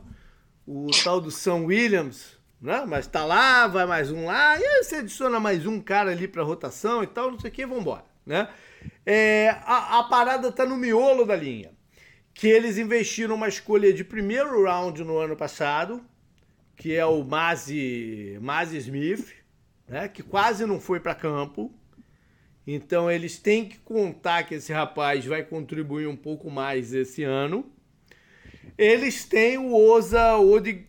o tal do Sam Williams, né? Mas tá lá, vai mais um lá, e aí você adiciona mais um cara ali pra rotação e tal, não sei o que, vambora, né? É, a, a parada tá no miolo da linha. Que eles investiram uma escolha de primeiro round no ano passado, que é o Mazi, Smith, né? Que quase não foi para campo. Então eles têm que contar que esse rapaz vai contribuir um pouco mais esse ano. Eles têm o Oza Odig...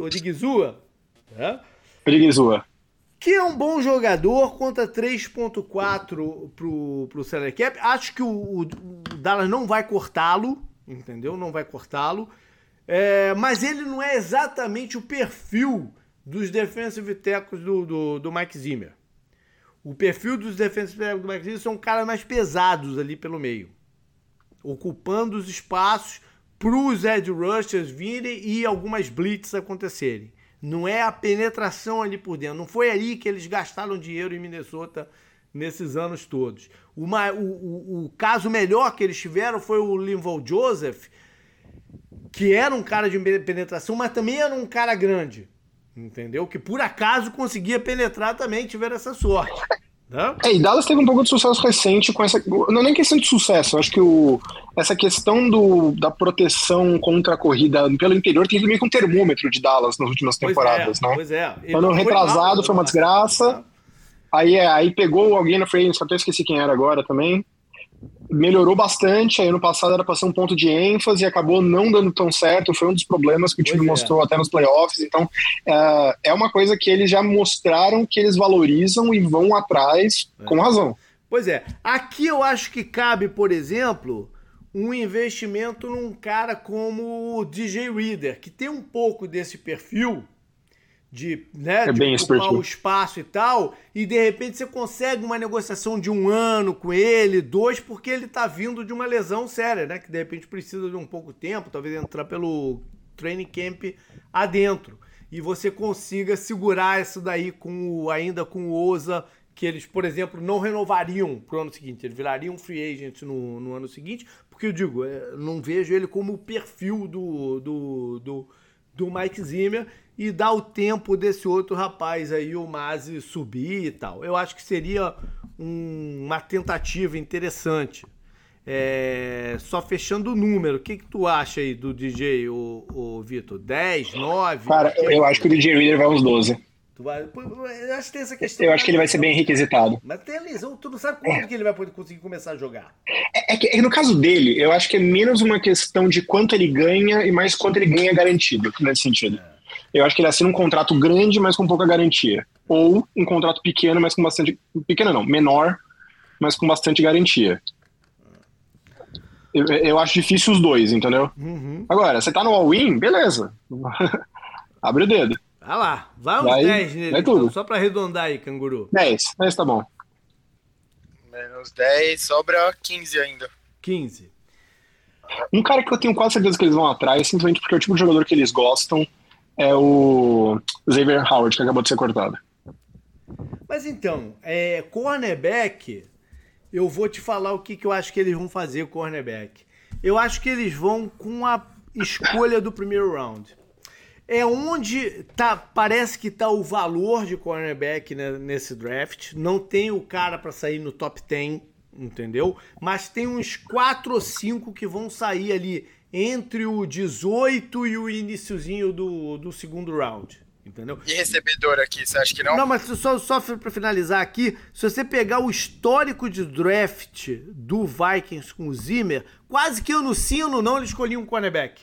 Odigizua. Né? Odigizua. Que é um bom jogador, conta 3.4 pro, pro salary cap. Acho que o, o Dallas não vai cortá-lo, entendeu? Não vai cortá-lo. É, mas ele não é exatamente o perfil dos defensive tackles do, do, do Mike Zimmer. O perfil dos defensive tackles do Mike Zimmer são caras mais pesados ali pelo meio. Ocupando os espaços para os edge rushers virem e algumas blitz acontecerem. Não é a penetração ali por dentro. Não foi aí que eles gastaram dinheiro em Minnesota nesses anos todos. O, o, o, caso melhor que eles tiveram foi o Linval Joseph, que era um cara de penetração, mas também era um cara grande. Entendeu? Que por acaso conseguia penetrar também, tiveram essa sorte. É, e Dallas teve um pouco de sucesso recente com essa. Não é nem questão de sucesso, acho que o, essa questão do, da proteção contra a corrida pelo interior tem meio que um termômetro de Dallas nas últimas temporadas, pois é, né? Pois é. Ele ano retrasado foi uma desgraça. Aí, é, aí pegou alguém na frente, até esqueci quem era agora também melhorou bastante. Aí no passado era para ser um ponto de ênfase e acabou não dando tão certo. Foi um dos problemas que o time é. mostrou até nos playoffs. Então é, é uma coisa que eles já mostraram que eles valorizam e vão atrás é. com razão. Pois é. Aqui eu acho que cabe, por exemplo, um investimento num cara como o DJ Reader, que tem um pouco desse perfil de, né, é de ocupar o espaço e tal, e de repente você consegue uma negociação de um ano com ele, dois, porque ele tá vindo de uma lesão séria, né? Que de repente precisa de um pouco tempo, talvez entrar pelo training camp adentro. E você consiga segurar isso daí com o, ainda com o Oza que eles, por exemplo, não renovariam para o ano seguinte, eles virariam free agent no, no ano seguinte, porque eu digo, é, não vejo ele como o perfil do, do, do, do Mike Zimmer e dá o tempo desse outro rapaz aí, o Mazi, subir e tal. Eu acho que seria um, uma tentativa interessante. É, só fechando o número, o que, que tu acha aí do DJ, o, o Vitor? 10, 9? Cara, eu acho que o DJ Reader vai uns 12. Tu vai, eu acho que tem essa questão. Eu acho que ele vai ser bem requisitado. Mas tem a lesão, tu não sabe quando é. que ele vai poder conseguir começar a jogar. É, é, que é no caso dele, eu acho que é menos uma questão de quanto ele ganha e mais quanto ele ganha garantido, nesse sentido. É. Eu acho que ele assina um contrato grande, mas com pouca garantia. Ou um contrato pequeno, mas com bastante. Pequeno não, menor, mas com bastante garantia. Eu, eu acho difícil os dois, entendeu? Uhum. Agora, você tá no all-in, beleza. Abre o dedo. Vai lá, vai uns vai, 10 nele. Vai tudo. Então, só pra arredondar aí, canguru. 10, 10 tá bom. Menos 10, sobra 15 ainda. 15. Um cara que eu tenho quase certeza que eles vão atrás, simplesmente porque é o tipo de jogador que eles gostam é o Xavier Howard, que acabou de ser cortado. Mas então, é, cornerback, eu vou te falar o que, que eu acho que eles vão fazer, cornerback. Eu acho que eles vão com a escolha do primeiro round é onde tá, parece que tá o valor de cornerback né, nesse draft. Não tem o cara para sair no top 10, entendeu? Mas tem uns 4 ou 5 que vão sair ali entre o 18 e o iníciozinho do, do segundo round. Entendeu? E recebedor aqui, você acha que não? Não, mas só, só para finalizar aqui, se você pegar o histórico de draft do Vikings com o Zimmer, quase que eu no sino não ele escolhi um cornerback.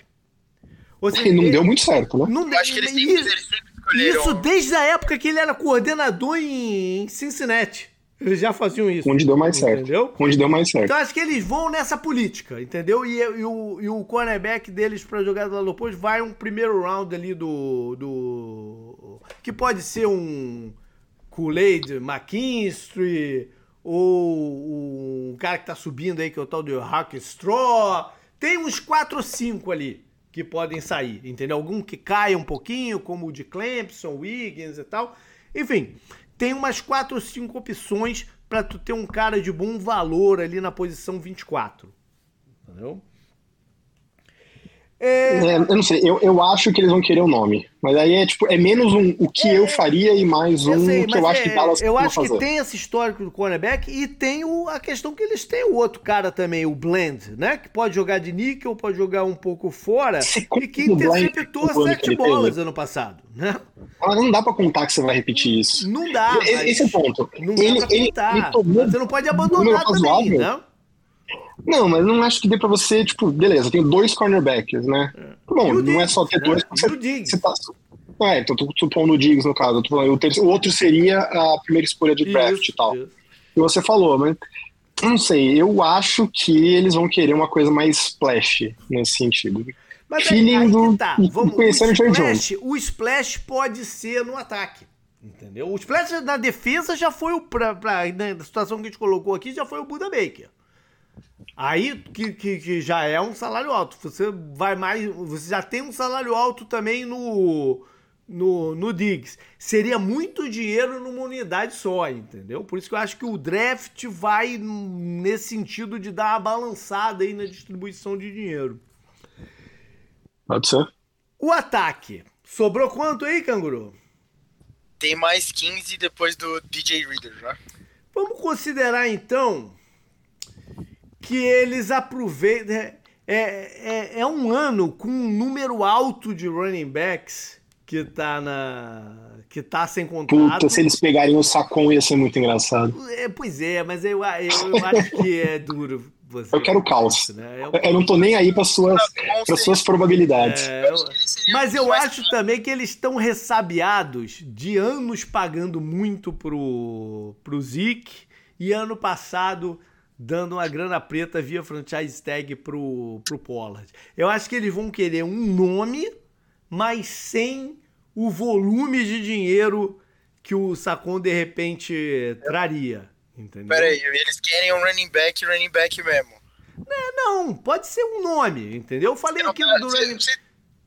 Seja, não deu muito certo, né? Não, Eu acho que eles sempre, eles sempre escolheram... Isso desde a época que ele era coordenador em Cincinnati. Eles já faziam isso. Onde deu mais certo. Entendeu? Onde deu mais certo. Então acho que eles vão nessa política, entendeu? E, e o, e o cornerback deles para jogar do lado oposto vai um primeiro round ali do. do que pode ser um Kool-Aid McKinstry, ou um cara que tá subindo aí, que é o tal do Hack Straw. Tem uns 4 ou 5 ali que podem sair, entendeu? Algum que caia um pouquinho, como o de Clemson, Wiggins e tal. Enfim, tem umas quatro ou cinco opções para tu ter um cara de bom valor ali na posição 24. Entendeu? É... É, eu não sei, eu, eu acho que eles vão querer o um nome. Mas aí é tipo, é menos um o que é, eu faria e mais um sei, que eu acho que é, Dallas Eu acho fazer. que tem esse histórico do cornerback e tem o, a questão que eles têm o outro cara também, o Blend, né? Que pode jogar de níquel, pode jogar um pouco fora. Você e que interceptou sete bolas ano passado, né? Ah, não dá pra contar que você vai repetir isso. Não dá. Esse é o ponto. Não ele, dá pra contar. Ele, ele você não pode abandonar também, né? Não, mas não acho que dê pra você, tipo, beleza, tem dois cornerbacks, né? É. Bom, não Diggs, é só ter né? dois. Você, você tá, é, então tô supondo o Diggs no caso. Falando, o, terceiro, o, outro seria a primeira escolha de draft isso, e tal. Isso. E você falou, mas não sei, eu acho que eles vão querer uma coisa mais splash nesse sentido. Mas Feeling aí, do, tá. Vamos, o splash, o splash pode ser no ataque. Entendeu? O splash na defesa já foi o. Pra, pra, na situação que a gente colocou aqui, já foi o Buda Baker. Aí que, que, que, já é um salário alto. Você vai mais. Você já tem um salário alto também no, no, no Diggs. Seria muito dinheiro numa unidade só, entendeu? Por isso que eu acho que o draft vai nesse sentido de dar uma balançada aí na distribuição de dinheiro. Pode ser. O ataque. Sobrou quanto aí, canguru? Tem mais 15 depois do DJ Reader já. Vamos considerar então que eles aproveitam. É, é, é, um ano com um número alto de running backs que tá na. que tá sem contrato. Puta, se eles pegarem o Sacon ia ser muito engraçado. É, pois é, mas eu, eu, eu acho que é duro. Você, eu quero caos. Né? Eu, eu, não tô nem aí para suas, pra suas probabilidades. É, eu, mas eu acho também que eles estão ressabiados de anos pagando muito pro, pro Zeke e ano passado dando uma grana preta via franchise tag pro, pro Pollard. Eu acho que eles vão querer um nome, mas sem o volume de dinheiro que o Sacon de repente traria. Entendeu? Peraí, eles querem um running back, running back mesmo. É, não, pode ser um nome, entendeu? Eu falei aqui do running você,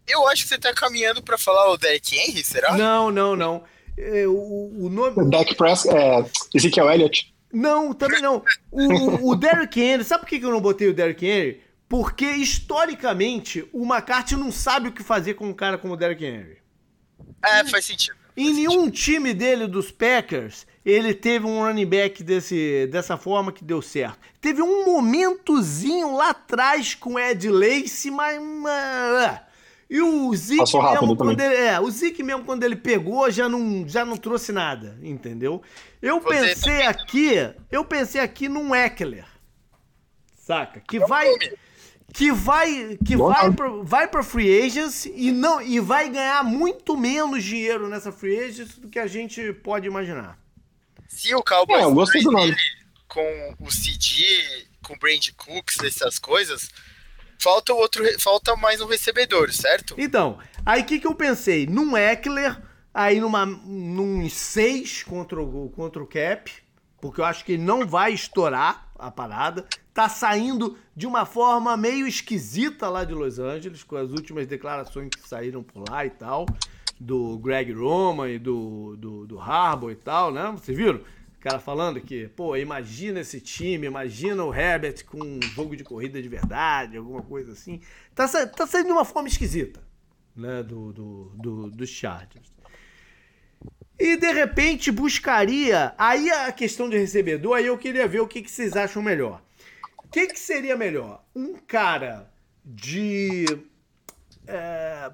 Eu acho que você tá caminhando para falar o Derek Henry, será? Não, não, não. É, o, o nome. O Dak Press, é, Ezekiel Elliott. Não, também não. O, o Derrick Henry, sabe por que eu não botei o Derrick Henry? Porque, historicamente, o McCarthy não sabe o que fazer com um cara como o Derrick Henry. É, faz sentido. Em nenhum time dele dos Packers, ele teve um running back desse, dessa forma que deu certo. Teve um momentozinho lá atrás com o Ed Lace, mas... E o Passou rápido mesmo, também. quando ele, é, o Zeke mesmo quando ele pegou já não, já não trouxe nada, entendeu? Eu Você pensei também. aqui, eu pensei aqui num Eckler. Saca? Que Qual vai nome? que vai que Bom vai pra, vai para free agents e não e vai ganhar muito menos dinheiro nessa free agents do que a gente pode imaginar. Se o Cowboys É, eu gostei do nome. ele com o CD, com o Brand Cooks, essas coisas, falta outro, falta mais um recebedor, certo? Então, aí o que, que eu pensei? Num Eckler, aí numa, num 6 contra o, contra o Cap, porque eu acho que ele não vai estourar a parada. Tá saindo de uma forma meio esquisita lá de Los Angeles, com as últimas declarações que saíram por lá e tal, do Greg Roman e do, do, do Harbaugh e tal, né? Vocês viram? Cara falando que, pô, imagina esse time, imagina o Herbert com um jogo de corrida de verdade, alguma coisa assim. Tá, tá saindo de uma forma esquisita, né, do, do, do, dos Chargers. E de repente buscaria. Aí a questão de recebedor, aí eu queria ver o que, que vocês acham melhor. O que, que seria melhor? Um cara de. é,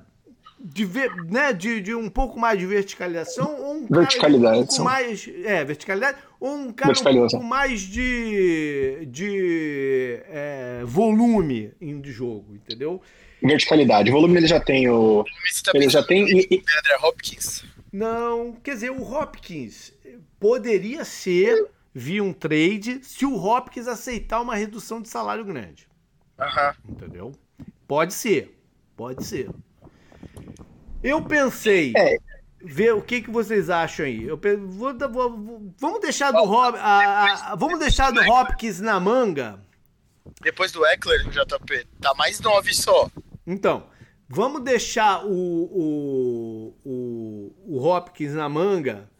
de, ver- né, de, de um pouco mais de verticalização ou um cara Verticalidade, um pouco mais. É, verticalidade. Ou um cara um pouco mais de. de é, volume em- de jogo, entendeu? Verticalidade. O volume ele já tem o. Tá Ele já tem. e- Hopkins? Não, quer dizer, o Hopkins poderia ser via um trade se o Hopkins aceitar uma redução de salário grande. Aham. Entendeu? Pode ser. Pode ser. Eu pensei. É. Ver o que, que vocês acham aí. Eu pe- vou vou- vou- vamos deixar do Hop, a- a- a- vamos deixar do Hopkins na manga. Depois do Eckler, JP, tá mais nove só. Então, vamos deixar o, o, o, o Hopkins na manga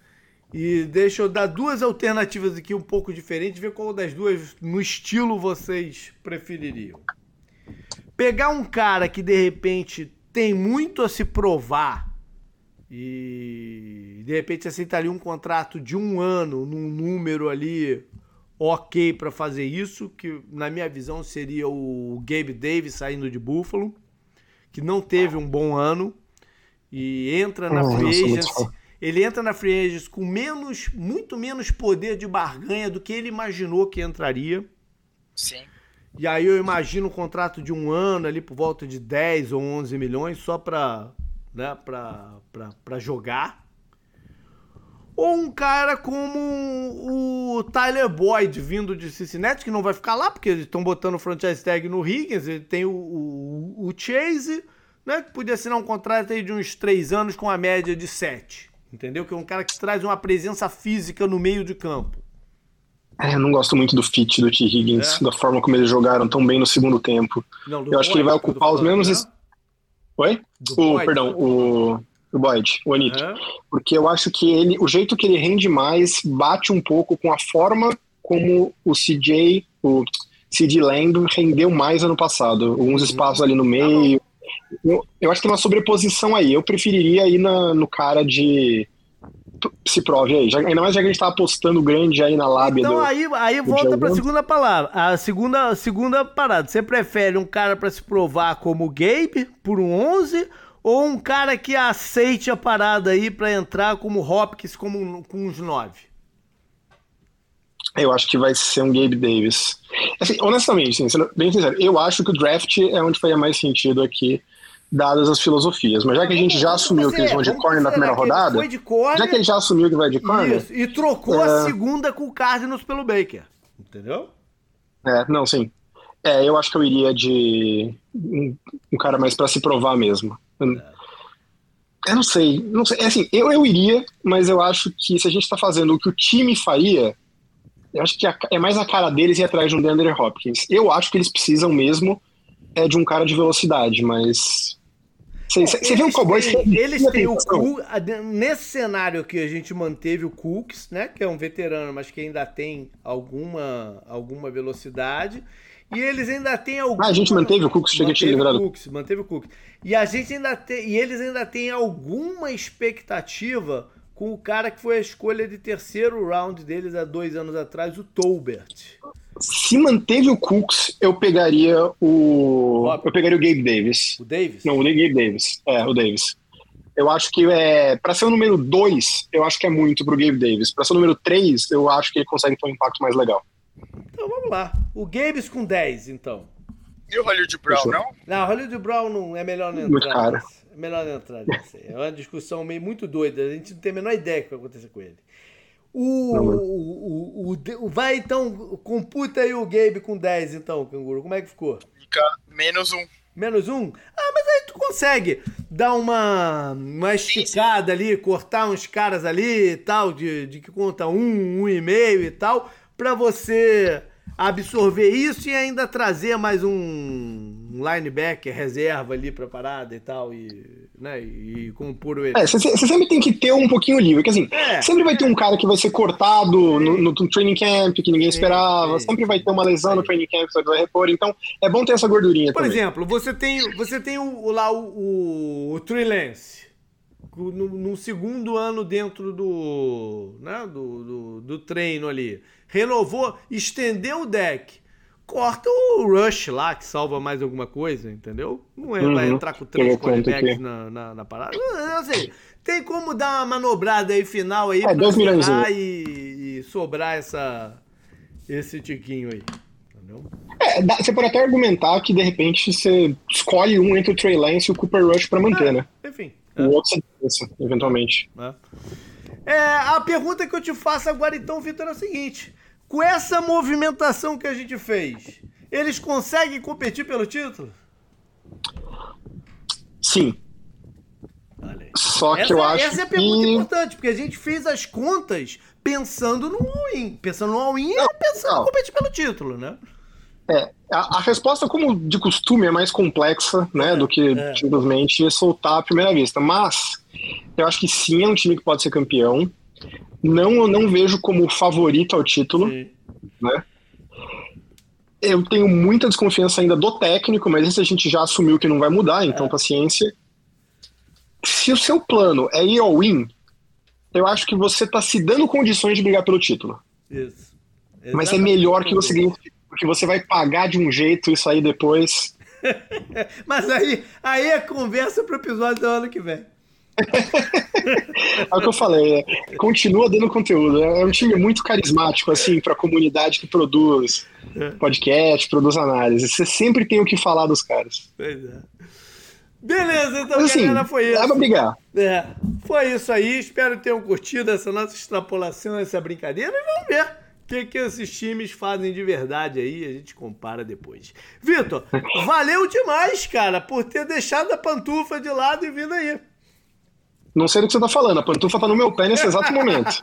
e deixa eu dar duas alternativas aqui um pouco diferentes, ver qual das duas no estilo vocês prefeririam. Pegar um cara que de repente tem muito a se provar e de repente aceitaria um contrato de um ano num número ali ok para fazer isso, que na minha visão seria o Gabe Davis saindo de Buffalo, que não teve um bom ano e entra na Hum, free agency. Ele entra na free agency com menos, muito menos poder de barganha do que ele imaginou que entraria. Sim. E aí eu imagino um contrato de um ano ali por volta de 10 ou 11 milhões só para né, jogar. Ou um cara como o Tyler Boyd vindo de Cincinnati, que não vai ficar lá, porque eles estão botando o franchise tag no Higgins, ele tem o, o, o Chase, né, que podia assinar um contrato aí de uns 3 anos com a média de 7. Entendeu? Que é um cara que traz uma presença física no meio de campo. É, eu não gosto muito do fit do T. Higgins, É? da forma como eles jogaram tão bem no segundo tempo. Não, Eu acho que ele vai ocupar os mesmos falando, né? Oi? Do O, Boyd, perdão, o, o Boyd, o Anito. É. Porque eu acho que ele, o jeito que ele rende mais bate um pouco com a forma como o CJ, o CD Lamb rendeu mais ano passado. Uhum. Uns espaços ali Tá no meio. Eu, eu acho que tem uma sobreposição aí. Eu preferiria ir na- no cara de. Se prove aí. Já, ainda mais já que a gente tá apostando grande aí na lábia Então do. aí, aí do volta pra segunda palavra. A segunda, a segunda parada. Você prefere um cara pra se provar como Gabe por um 11 ou um cara que aceite a parada aí pra entrar como Hopkins como com uns 9? Eu acho que vai ser um Gabe Davis. Assim, honestamente, sendo bem sincero, eu acho que o draft é onde faria mais sentido aqui, dadas as filosofias. Mas já que a gente já assumiu que eles vão de corner na primeira rodada, Foi de corner, já que ele já assumiu que vai de corner, isso, e trocou É. a segunda com o Cardinals pelo Baker. Entendeu? É, não, sim. É, eu acho que eu iria de um, um cara mais para se provar mesmo. Eu, eu, não sei, não sei. É assim, eu, eu iria, mas eu acho que se a gente está fazendo o que o time faria, eu acho que é mais a cara deles ir atrás de um DeAndre Hopkins. Eu acho que eles precisam mesmo é de um cara de velocidade, mas você vê um Cowboys têm, Eles têm o Cook, nesse cenário que a gente manteve o Cooks, né, que é um veterano, mas que ainda tem alguma, alguma velocidade. E eles ainda têm alguma... Ah, a gente manteve o Cooks, cheguei a te lembrar. Cooks, manteve o Cooks. E a gente ainda tem, e eles ainda têm alguma expectativa com o cara que foi a escolha de terceiro round deles há dois anos atrás, o Tolbert. Se manteve o Cooks, eu pegaria o. Eu pegaria o Gabe Davis. O Davis? Não, o Gabe Davis. É, o Davis. Eu acho que é. Para ser o número 2, eu acho que é muito pro Gabe Davis. Para ser o número 3, eu acho que ele consegue ter um impacto mais legal. Então vamos lá. O Gabes com 10, então. E o Hollywood Brown, não? Não, Hollywood Brown não é melhor não entrar. Muito caro. É melhor não entrar nessa. É uma discussão meio muito doida. A gente não tem a menor ideia do que vai acontecer com ele. O, o, o, o, vai então, computa aí o Gabe com 10, então, Canguru. Como é que ficou? Fica menos um. Menos um? Ah, mas aí tu consegue dar uma, uma esticada ali, cortar uns caras ali e tal, de, de que conta um, um e meio e tal, pra você absorver isso e ainda trazer mais um linebacker reserva ali pra parada e tal, e, né, e compor o... É, você sempre tem que ter um pouquinho livre, porque assim, é, sempre vai ter um cara que vai ser cortado no, no, training camp, que ninguém esperava, sempre vai ter uma lesão no training camp que você vai repor, então é bom ter essa gordurinha Por também. exemplo, você tem, você tem o, lá o, o, o Lance, no, no, segundo ano dentro do, né, do, do, do treino ali renovou, estendeu o deck. Corta o Rush lá, que salva mais alguma coisa, entendeu? Não é, uhum. vai entrar com três quarterbacks na, na, na, parada. Assim, tem como dar uma manobrada aí final aí é, pra e, e, sobrar essa, esse tiquinho aí. Entendeu? É, dá, você pode até argumentar que de repente você escolhe um entre o Trey Lance e o Cooper Rush para manter, é, né? Enfim. O é. outro você eventualmente. É. É, a pergunta que eu te faço agora, então, Vitor, é a seguinte: com essa movimentação que a gente fez, eles conseguem competir pelo título? Sim. Só que essa, eu acho Essa é a pergunta que... importante, porque a gente fez as contas pensando no all-in. Pensando no all-in e pensando não. em competir pelo título, né? É, a, a, resposta, como de costume, é mais complexa, né, é, do que é. simplesmente soltar à primeira vista. Mas eu acho que sim, é um time que pode ser campeão. Não, eu não vejo como favorito ao título, Sim. né? Eu tenho muita desconfiança ainda do técnico, mas isso a gente já assumiu que não vai mudar, então é. paciência. Se o seu plano é ir ao win, eu acho que você está se dando condições de brigar pelo título. Isso. Exatamente. Mas é melhor que você ganhe, porque você vai pagar de um jeito isso aí depois. mas aí, aí é conversa pro episódio do ano que vem é o que eu falei, é, continua dando conteúdo. É um time muito carismático, assim, para a comunidade que produz podcast, produz análise. Você sempre tem o que falar dos caras. Pois é. Beleza, então, Mas, assim, galera, foi isso. Dá pra brigar. É, foi isso aí. Espero que tenham curtido essa nossa extrapolação, essa brincadeira. E vamos ver o que, que esses times fazem de verdade aí. A gente compara depois. Vitor, valeu demais, cara, por ter deixado a pantufa de lado e vindo aí. Não sei do que você tá falando, a pantufa tá no meu pé nesse exato momento.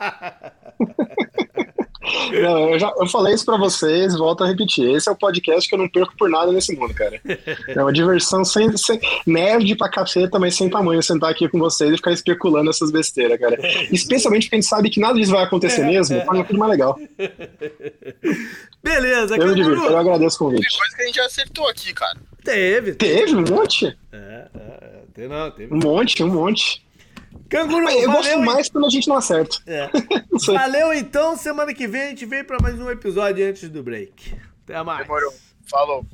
Não, eu, já, eu falei isso pra vocês, volto a repetir. Esse é o podcast que eu não perco por nada nesse mundo, cara. É uma diversão sem, sem nerd pra caceta, mas sem tamanho sentar aqui com vocês e ficar especulando essas besteiras, cara. Especialmente porque a gente sabe que nada disso vai acontecer mesmo, torna tudo mais legal. Beleza, Eu me divirto, eu agradeço o convite. Tem coisa que a gente já acertou aqui, cara. Teve. Teve, um monte. É, é, tem não, teve. Um monte, um monte. Canguru, eu valeu, gosto mais quando a gente não acerta. É. valeu então, semana que vem a gente vem para mais um episódio antes do break. Até mais. Demorou. Falou.